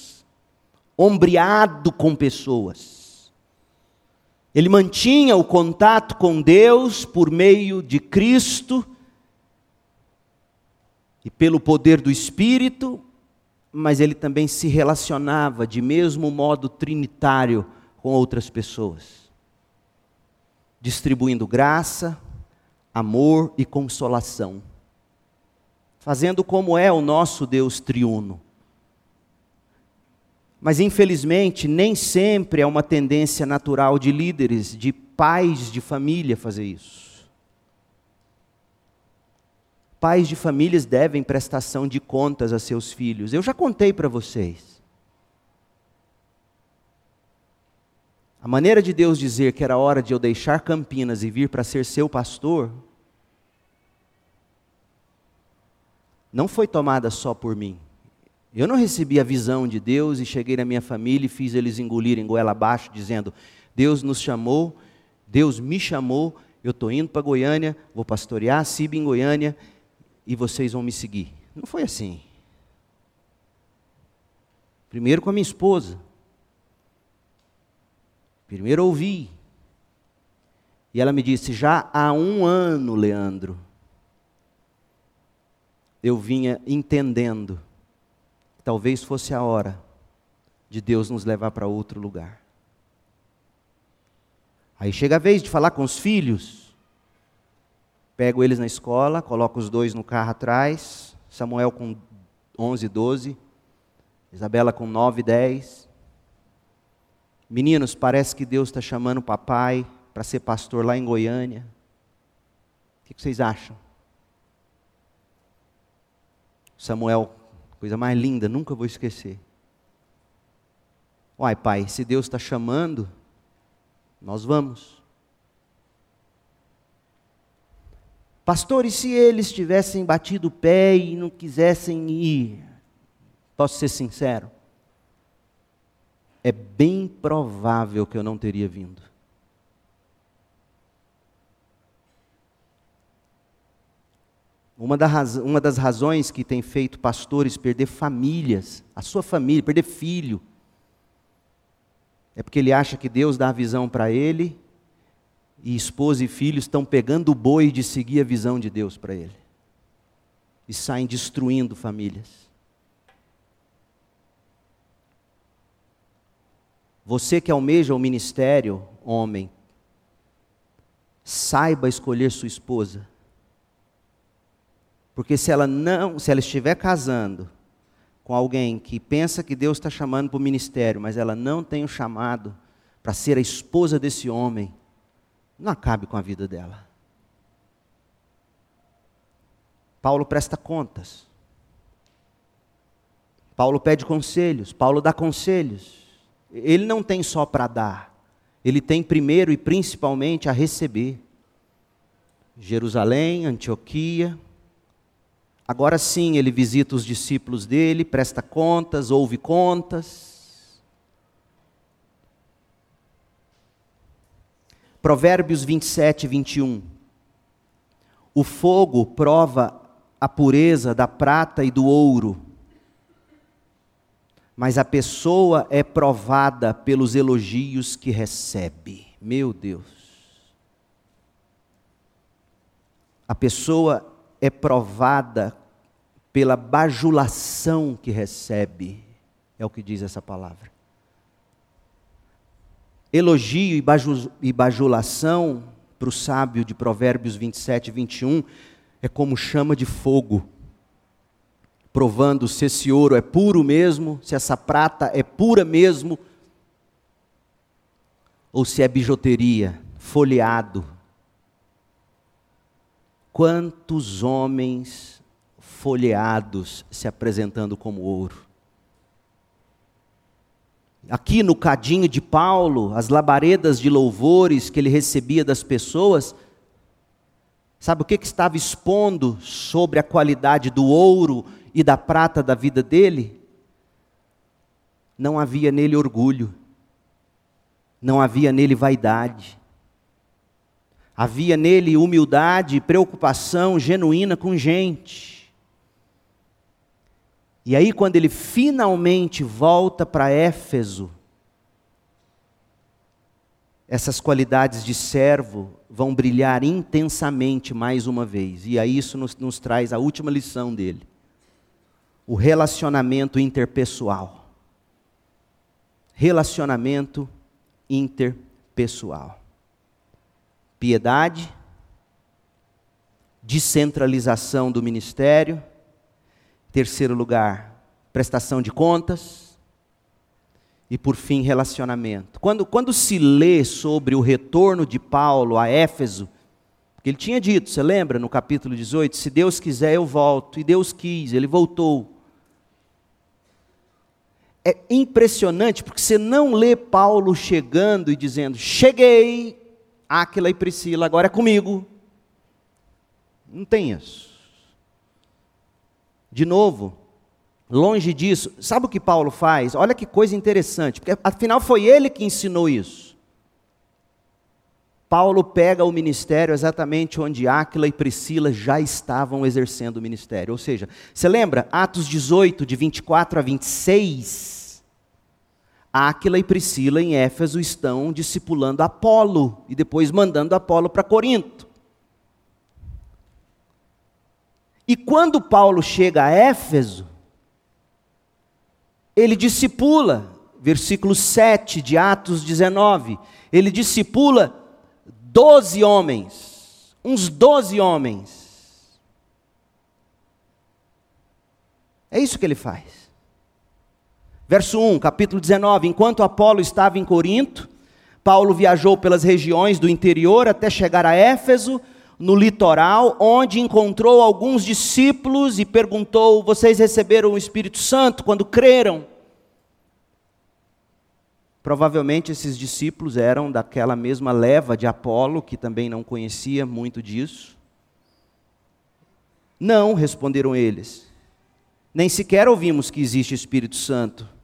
ombreado com pessoas. Ele mantinha o contato com Deus por meio de Cristo e pelo poder do Espírito, mas ele também se relacionava de mesmo modo trinitário com outras pessoas, distribuindo graça, amor e consolação, fazendo como é o nosso Deus triuno mas infelizmente, nem sempre é uma tendência natural de líderes, de pais de família fazer isso. Pais de famílias devem prestação de contas a seus filhos. Eu já contei para vocês. A maneira de Deus dizer que era hora de eu deixar Campinas e vir para ser seu pastor, não foi tomada só por mim. Eu não recebi a visão de Deus e cheguei na minha família e fiz eles engolirem goela abaixo, dizendo: Deus nos chamou, Deus me chamou, eu estou indo para Goiânia, vou pastorear a CIB em Goiânia e vocês vão me seguir. Não foi assim. Primeiro com a minha esposa. Primeiro ouvi. E ela me disse: Já há um ano, Leandro, eu vinha entendendo talvez fosse a hora de Deus nos levar para outro lugar. Aí chega a vez de falar com os filhos. Pego eles na escola, coloco os dois no carro atrás, Samuel com 11, 12, Isabela com 9, 10. Meninos, parece que Deus está chamando o papai para ser pastor lá em Goiânia. O que vocês acham? Samuel Coisa mais linda, nunca vou esquecer. Uai, pai, se Deus está chamando, nós vamos. Pastor, e se eles tivessem batido o pé e não quisessem ir? Posso ser sincero? É bem provável que eu não teria vindo. Uma, uma das razões que tem feito pastores perder famílias, a sua família, perder filho, é porque ele acha que Deus dá a visão para ele e esposa e filhos estão pegando o boi de seguir a visão de Deus para ele. E saem destruindo famílias. Você que almeja o ministério, homem, saiba escolher sua esposa porque se ela não, se ela estiver casando com alguém que pensa que Deus está chamando para o ministério, mas ela não tem o chamado para ser a esposa desse homem, não acabe com a vida dela. Paulo presta contas. Paulo pede conselhos, Paulo dá conselhos. Ele não tem só para dar, ele tem primeiro e principalmente a receber. Jerusalém, Antioquia. Agora sim, ele visita os discípulos dele, presta contas, ouve contas. Provérbios 27, 21. O fogo prova a pureza da prata e do ouro, mas a pessoa é provada pelos elogios que recebe. Meu Deus. A pessoa é provada pela bajulação que recebe, é o que diz essa palavra. Elogio e bajulação, para o sábio de Provérbios 27 e 21, é como chama de fogo, provando se esse ouro é puro mesmo, se essa prata é pura mesmo, ou se é bijuteria, folheado, Quantos homens folheados se apresentando como ouro. Aqui no cadinho de Paulo, as labaredas de louvores que ele recebia das pessoas, sabe o que, que estava expondo sobre a qualidade do ouro e da prata da vida dele? Não havia nele orgulho, não havia nele vaidade, Havia nele humildade e preocupação genuína com gente. E aí, quando ele finalmente volta para Éfeso, essas qualidades de servo vão brilhar intensamente mais uma vez. E aí, isso nos, nos traz a última lição dele: o relacionamento interpessoal. Relacionamento interpessoal piedade, descentralização do ministério, terceiro lugar, prestação de contas, e por fim, relacionamento. Quando, quando se lê sobre o retorno de Paulo a Éfeso, ele tinha dito, você lembra no capítulo 18: se Deus quiser eu volto, e Deus quis, ele voltou. É impressionante porque você não lê Paulo chegando e dizendo: cheguei, Áquila e Priscila, agora é comigo. Não tem isso. De novo, longe disso, sabe o que Paulo faz? Olha que coisa interessante, porque afinal foi ele que ensinou isso. Paulo pega o ministério exatamente onde Áquila e Priscila já estavam exercendo o ministério. Ou seja, você lembra Atos 18, de 24 a 26? Áquila e Priscila em Éfeso estão discipulando Apolo e depois mandando Apolo para Corinto. E quando Paulo chega a Éfeso, ele discipula, versículo 7 de Atos 19, ele discipula doze homens, uns doze homens. É isso que ele faz. Verso 1, capítulo 19: Enquanto Apolo estava em Corinto, Paulo viajou pelas regiões do interior até chegar a Éfeso, no litoral, onde encontrou alguns discípulos e perguntou: Vocês receberam o Espírito Santo quando creram? Provavelmente esses discípulos eram daquela mesma leva de Apolo, que também não conhecia muito disso. Não, responderam eles. Nem sequer ouvimos que existe Espírito Santo.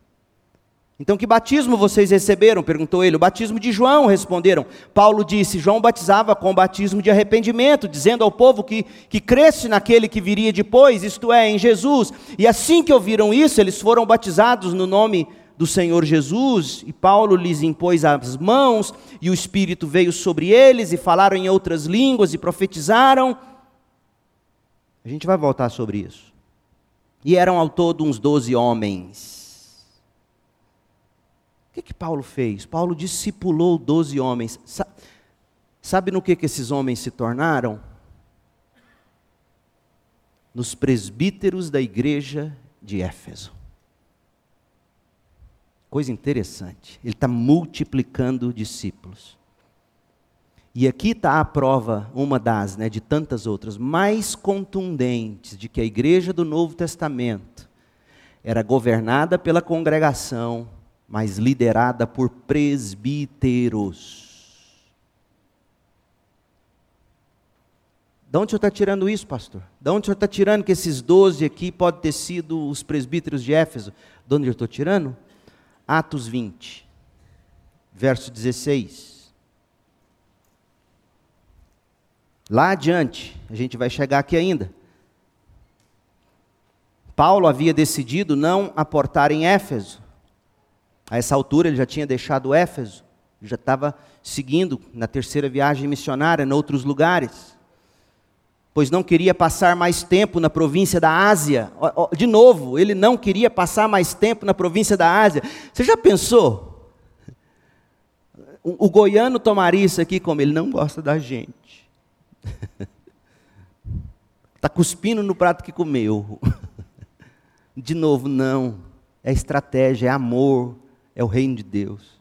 Então, que batismo vocês receberam? perguntou ele. O batismo de João, responderam. Paulo disse: João batizava com o batismo de arrependimento, dizendo ao povo que, que cresce naquele que viria depois, isto é, em Jesus. E assim que ouviram isso, eles foram batizados no nome do Senhor Jesus, e Paulo lhes impôs as mãos, e o Espírito veio sobre eles, e falaram em outras línguas, e profetizaram. A gente vai voltar sobre isso. E eram ao todo uns doze homens. O que, que Paulo fez? Paulo discipulou doze homens. Sabe no que, que esses homens se tornaram? Nos presbíteros da igreja de Éfeso. Coisa interessante. Ele está multiplicando discípulos. E aqui está a prova, uma das, né, de tantas outras, mais contundentes de que a igreja do Novo Testamento era governada pela congregação mas liderada por presbíteros. De onde o senhor está tirando isso, pastor? De onde o senhor está tirando que esses doze aqui podem ter sido os presbíteros de Éfeso? De onde eu estou tirando? Atos 20, verso 16. Lá adiante, a gente vai chegar aqui ainda. Paulo havia decidido não aportar em Éfeso. A essa altura ele já tinha deixado Éfeso, já estava seguindo na terceira viagem missionária em outros lugares pois não queria passar mais tempo na província da Ásia. De novo, ele não queria passar mais tempo na província da Ásia. Você já pensou? O, goiano tomaria isso aqui como ele não gosta da gente. Está cuspindo no prato que comeu. De novo, não. É estratégia, é amor, é o reino de Deus.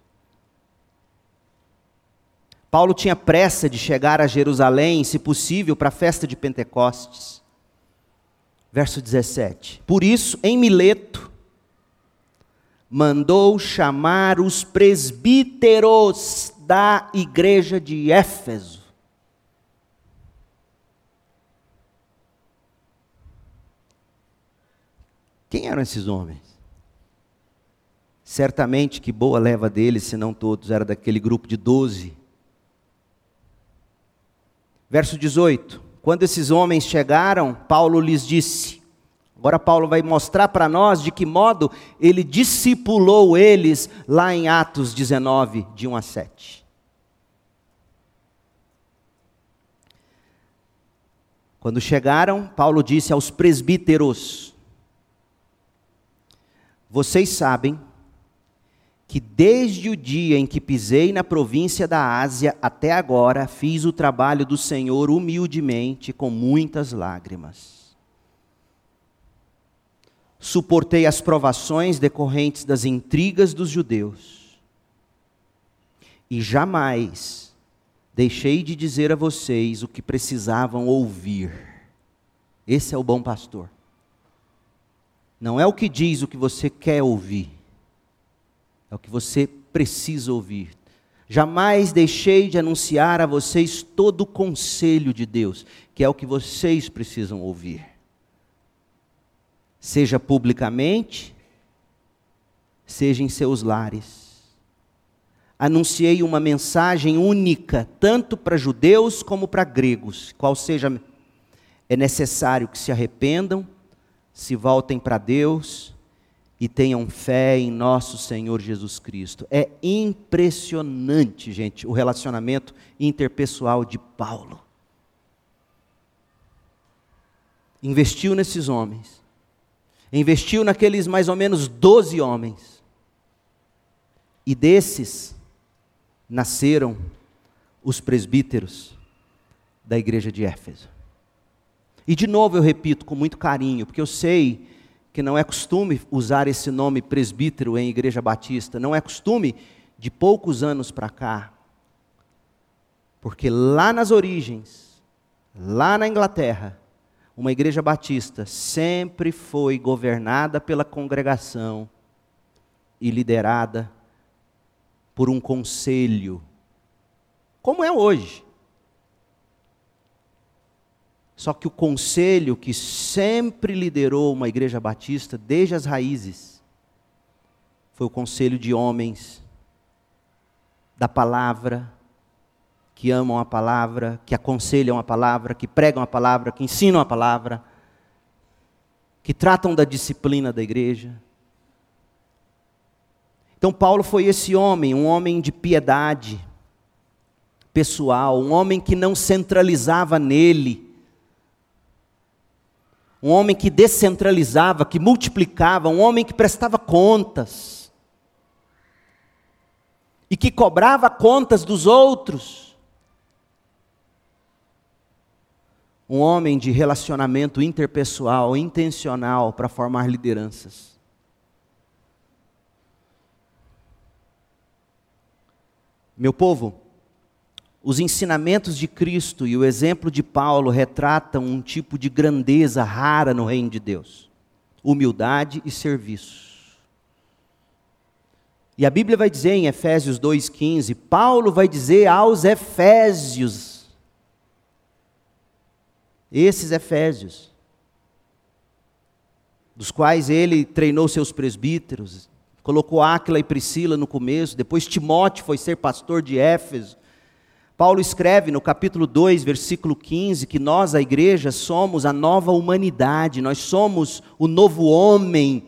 Paulo tinha pressa de chegar a Jerusalém, se possível, para a festa de Pentecostes. Verso 17. Por isso, em Mileto, mandou chamar os presbíteros da igreja de Éfeso. Quem eram esses homens? Certamente que boa leva deles, se não todos, era daquele grupo de doze Verso 18: Quando esses homens chegaram, Paulo lhes disse. Agora, Paulo vai mostrar para nós de que modo ele discipulou eles lá em Atos 19, de 1 a 7. Quando chegaram, Paulo disse aos presbíteros: Vocês sabem que desde o dia em que pisei na província da Ásia até agora fiz o trabalho do Senhor humildemente, com muitas lágrimas. Suportei as provações decorrentes das intrigas dos judeus. E jamais deixei de dizer a vocês o que precisavam ouvir. Esse é o bom pastor. Não é o que diz o que você quer ouvir é o que você precisa ouvir. Jamais deixei de anunciar a vocês todo o conselho de Deus, que é o que vocês precisam ouvir. Seja publicamente, seja em seus lares. Anunciei uma mensagem única, tanto para judeus como para gregos, qual seja, é necessário que se arrependam, se voltem para Deus e tenham fé em nosso Senhor Jesus Cristo. É impressionante, gente, o relacionamento interpessoal de Paulo. Investiu nesses homens, investiu naqueles mais ou menos doze homens, e desses nasceram os presbíteros da igreja de Éfeso. E de novo eu repito com muito carinho, porque eu sei que não é costume usar esse nome presbítero em igreja batista, não é costume de poucos anos para cá. Porque lá nas origens, lá na Inglaterra, uma igreja batista sempre foi governada pela congregação e liderada por um conselho, como é hoje. Só que o conselho que sempre liderou uma igreja batista, desde as raízes, foi o conselho de homens da palavra, que amam a palavra, que aconselham a palavra, que pregam a palavra, que ensinam a palavra, que tratam da disciplina da igreja. Então, Paulo foi esse homem, um homem de piedade pessoal, um homem que não centralizava nele um homem que descentralizava, que multiplicava, um homem que prestava contas e que cobrava contas dos outros. Um homem de relacionamento interpessoal, intencional para formar lideranças. Meu povo, os ensinamentos de Cristo e o exemplo de Paulo retratam um tipo de grandeza rara no reino de Deus: humildade e serviço. E a Bíblia vai dizer em Efésios 2,15, Paulo vai dizer aos Efésios, esses Efésios, dos quais ele treinou seus presbíteros, colocou Áquila e Priscila no começo, depois Timóteo foi ser pastor de Éfeso. Paulo escreve no capítulo 2, versículo 15, que nós, a igreja, somos a nova humanidade, nós somos o novo homem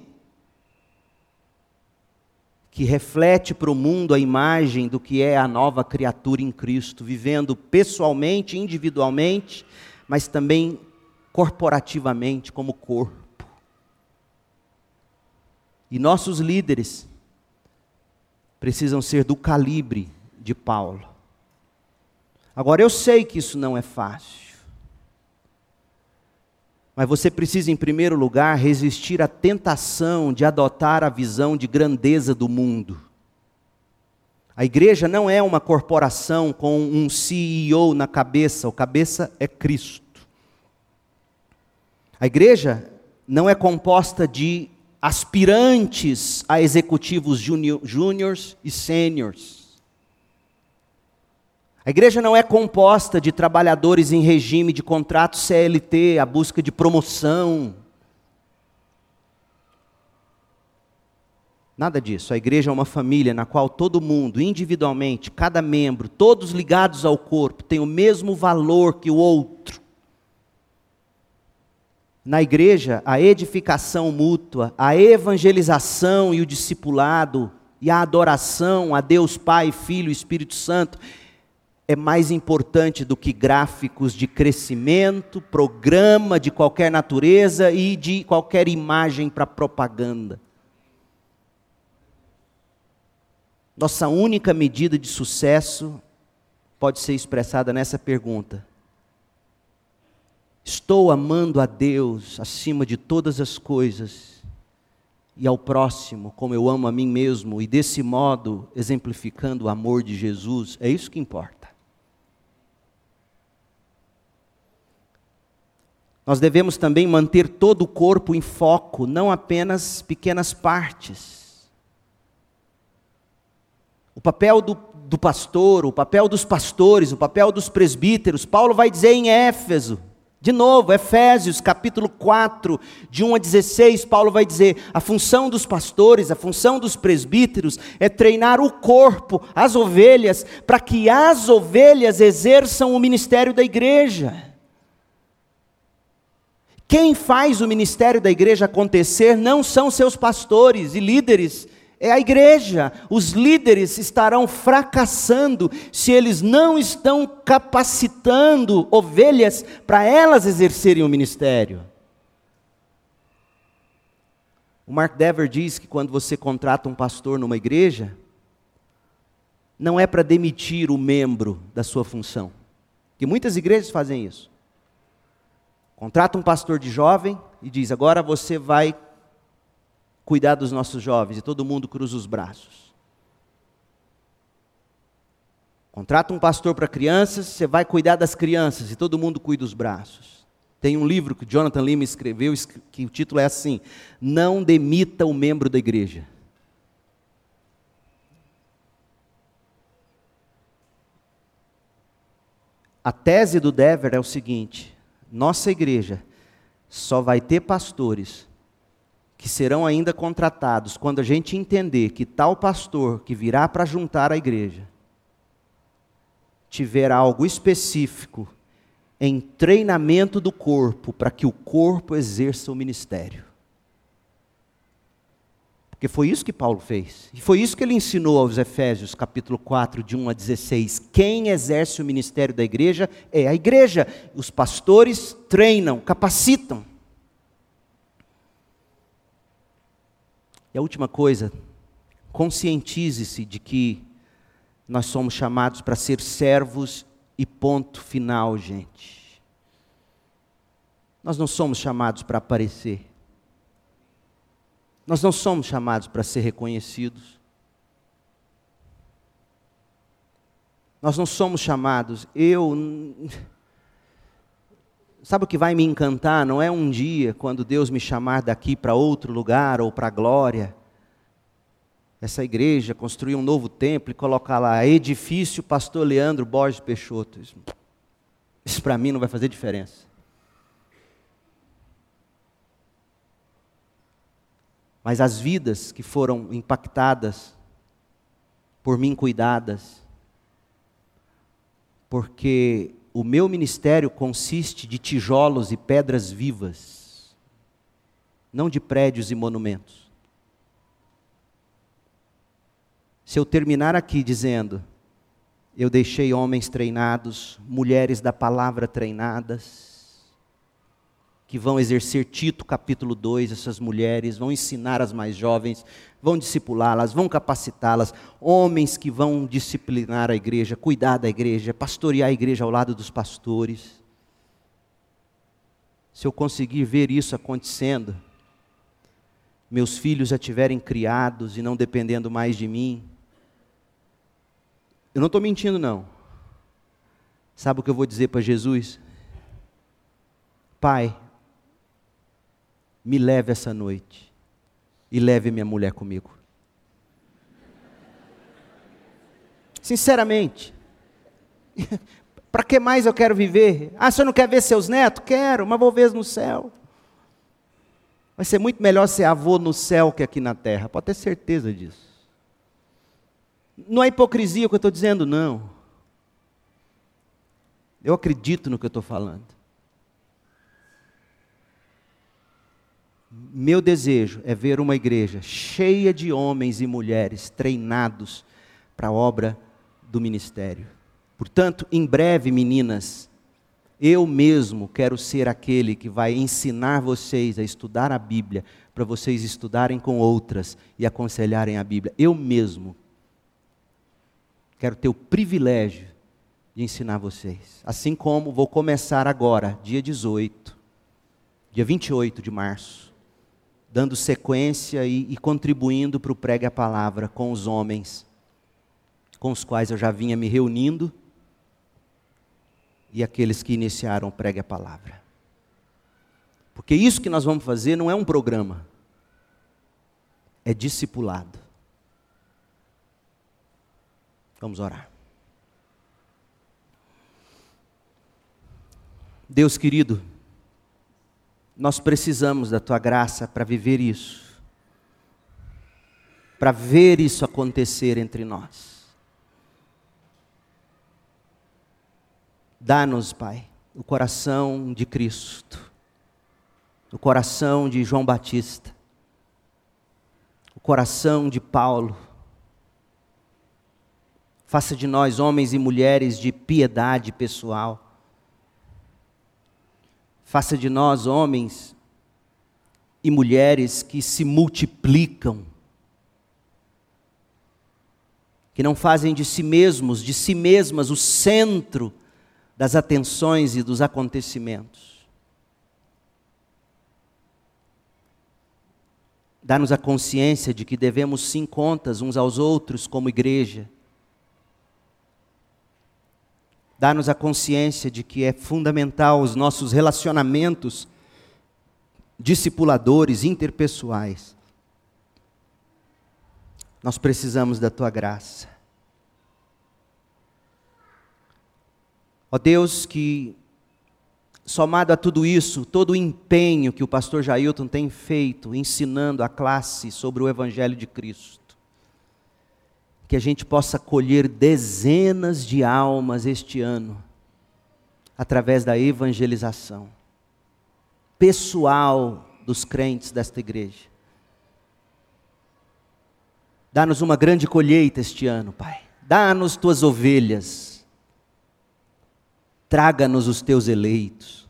que reflete para o mundo a imagem do que é a nova criatura em Cristo, vivendo pessoalmente, individualmente, mas também corporativamente, como corpo. E nossos líderes precisam ser do calibre de Paulo. Agora, eu sei que isso não é fácil. Mas você precisa, em primeiro lugar, resistir à tentação de adotar a visão de grandeza do mundo. A igreja não é uma corporação com um CEO na cabeça, o cabeça é Cristo. A igreja não é composta de aspirantes a executivos júniores e sêniores. A igreja não é composta de trabalhadores em regime de contrato CLT, a busca de promoção. Nada disso. A igreja é uma família na qual todo mundo, individualmente, cada membro, todos ligados ao corpo, tem o mesmo valor que o outro. Na igreja, a edificação mútua, a evangelização e o discipulado e a adoração a Deus Pai, Filho e Espírito Santo é mais importante do que gráficos de crescimento, programa de qualquer natureza e de qualquer imagem para propaganda. Nossa única medida de sucesso pode ser expressada nessa pergunta: Estou amando a Deus acima de todas as coisas e ao próximo como eu amo a mim mesmo, e desse modo exemplificando o amor de Jesus? É isso que importa. Nós devemos também manter todo o corpo em foco, não apenas pequenas partes. O papel do, do pastor, o papel dos pastores, o papel dos presbíteros, Paulo vai dizer em Éfeso, de novo, Efésios capítulo 4, de 1 a 16, Paulo vai dizer: a função dos pastores, a função dos presbíteros é treinar o corpo, as ovelhas, para que as ovelhas exerçam o ministério da igreja. Quem faz o ministério da igreja acontecer não são seus pastores e líderes, é a igreja. Os líderes estarão fracassando se eles não estão capacitando ovelhas para elas exercerem o ministério. O Mark Dever diz que quando você contrata um pastor numa igreja, não é para demitir o membro da sua função. Que muitas igrejas fazem isso. Contrata um pastor de jovem e diz: agora você vai cuidar dos nossos jovens. E todo mundo cruza os braços. Contrata um pastor para crianças, você vai cuidar das crianças e todo mundo cuida dos braços. Tem um livro que Jonathan Lima escreveu, que o título é assim: Não demita o membro da igreja. A tese do Dever é o seguinte: nossa igreja só vai ter pastores que serão ainda contratados quando a gente entender que tal pastor que virá para juntar a igreja tiver algo específico em treinamento do corpo para que o corpo exerça o ministério. Porque foi isso que Paulo fez. E foi isso que ele ensinou aos Efésios, capítulo 4, de 1 a 16. Quem exerce o ministério da igreja é a igreja. Os pastores treinam, capacitam. E a última coisa, conscientize-se de que nós somos chamados para ser servos e ponto final, gente. Nós não somos chamados para aparecer. Nós não somos chamados para ser reconhecidos. Nós não somos chamados. Eu. Sabe o que vai me encantar? Não é um dia quando Deus me chamar daqui para outro lugar ou para a glória. essa igreja, construir um novo templo e colocar lá edifício Pastor Leandro Borges Peixoto. Isso, isso para mim não vai fazer diferença. Mas as vidas que foram impactadas, por mim cuidadas, porque o meu ministério consiste de tijolos e pedras vivas, não de prédios e monumentos. Se eu terminar aqui dizendo, eu deixei homens treinados, mulheres da palavra treinadas, que vão exercer Tito capítulo 2, essas mulheres, vão ensinar as mais jovens, vão discipulá-las, vão capacitá-las, homens que vão disciplinar a igreja, cuidar da igreja, pastorear a igreja ao lado dos pastores. Se eu conseguir ver isso acontecendo, meus filhos já tiverem criados e não dependendo mais de mim, eu não estou mentindo, não. Sabe o que eu vou dizer para Jesus? Pai, me leve essa noite e leve minha mulher comigo. Sinceramente, para que mais eu quero viver? Ah, você não quer ver seus netos? Quero, mas vou ver no céu. Vai ser muito melhor ser avô no céu que aqui na terra, pode ter certeza disso. Não é hipocrisia o que eu estou dizendo, não. Eu acredito no que eu estou falando. Meu desejo é ver uma igreja cheia de homens e mulheres treinados para a obra do ministério. Portanto, em breve, meninas, eu mesmo quero ser aquele que vai ensinar vocês a estudar a Bíblia, para vocês estudarem com outras e aconselharem a Bíblia. Eu mesmo quero ter o privilégio de ensinar vocês. Assim como vou começar agora, dia 18, dia 28 de março dando sequência e, e contribuindo para o pregue a palavra com os homens com os quais eu já vinha me reunindo e aqueles que iniciaram o pregue a palavra. Porque isso que nós vamos fazer não é um programa, é discipulado. Vamos orar. Deus querido, nós precisamos da tua graça para viver isso, para ver isso acontecer entre nós. Dá-nos, Pai, o coração de Cristo, o coração de João Batista, o coração de Paulo. Faça de nós homens e mulheres de piedade pessoal Faça de nós homens e mulheres que se multiplicam, que não fazem de si mesmos, de si mesmas, o centro das atenções e dos acontecimentos. Dá-nos a consciência de que devemos sim contas uns aos outros como igreja Dá-nos a consciência de que é fundamental os nossos relacionamentos discipuladores, interpessoais. Nós precisamos da tua graça. Ó Deus, que somado a tudo isso, todo o empenho que o pastor Jailton tem feito ensinando a classe sobre o Evangelho de Cristo, que a gente possa colher dezenas de almas este ano, através da evangelização pessoal dos crentes desta igreja. Dá-nos uma grande colheita este ano, Pai. Dá-nos tuas ovelhas. Traga-nos os teus eleitos.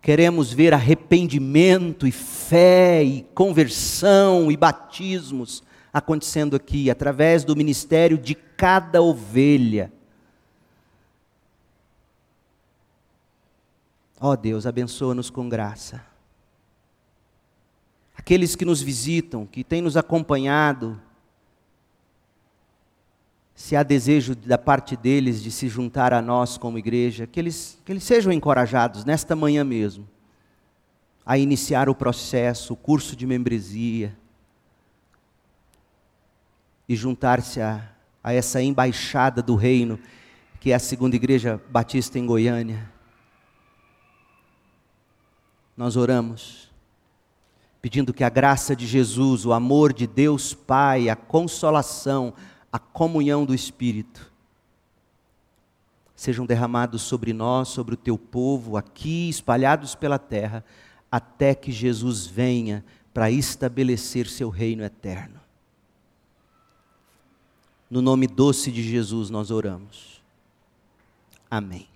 Queremos ver arrependimento e fé e conversão e batismos acontecendo aqui, através do ministério de cada ovelha. Ó oh Deus, abençoa-nos com graça. Aqueles que nos visitam, que têm nos acompanhado, se há desejo da parte deles de se juntar a nós como igreja, que eles, que eles sejam encorajados nesta manhã mesmo, a iniciar o processo, o curso de membresia, e juntar-se a, a essa embaixada do reino, que é a segunda igreja batista em Goiânia. Nós oramos, pedindo que a graça de Jesus, o amor de Deus Pai, a consolação, a comunhão do Espírito, sejam derramados sobre nós, sobre o teu povo, aqui espalhados pela terra, até que Jesus venha para estabelecer seu reino eterno. No nome doce de Jesus nós oramos. Amém.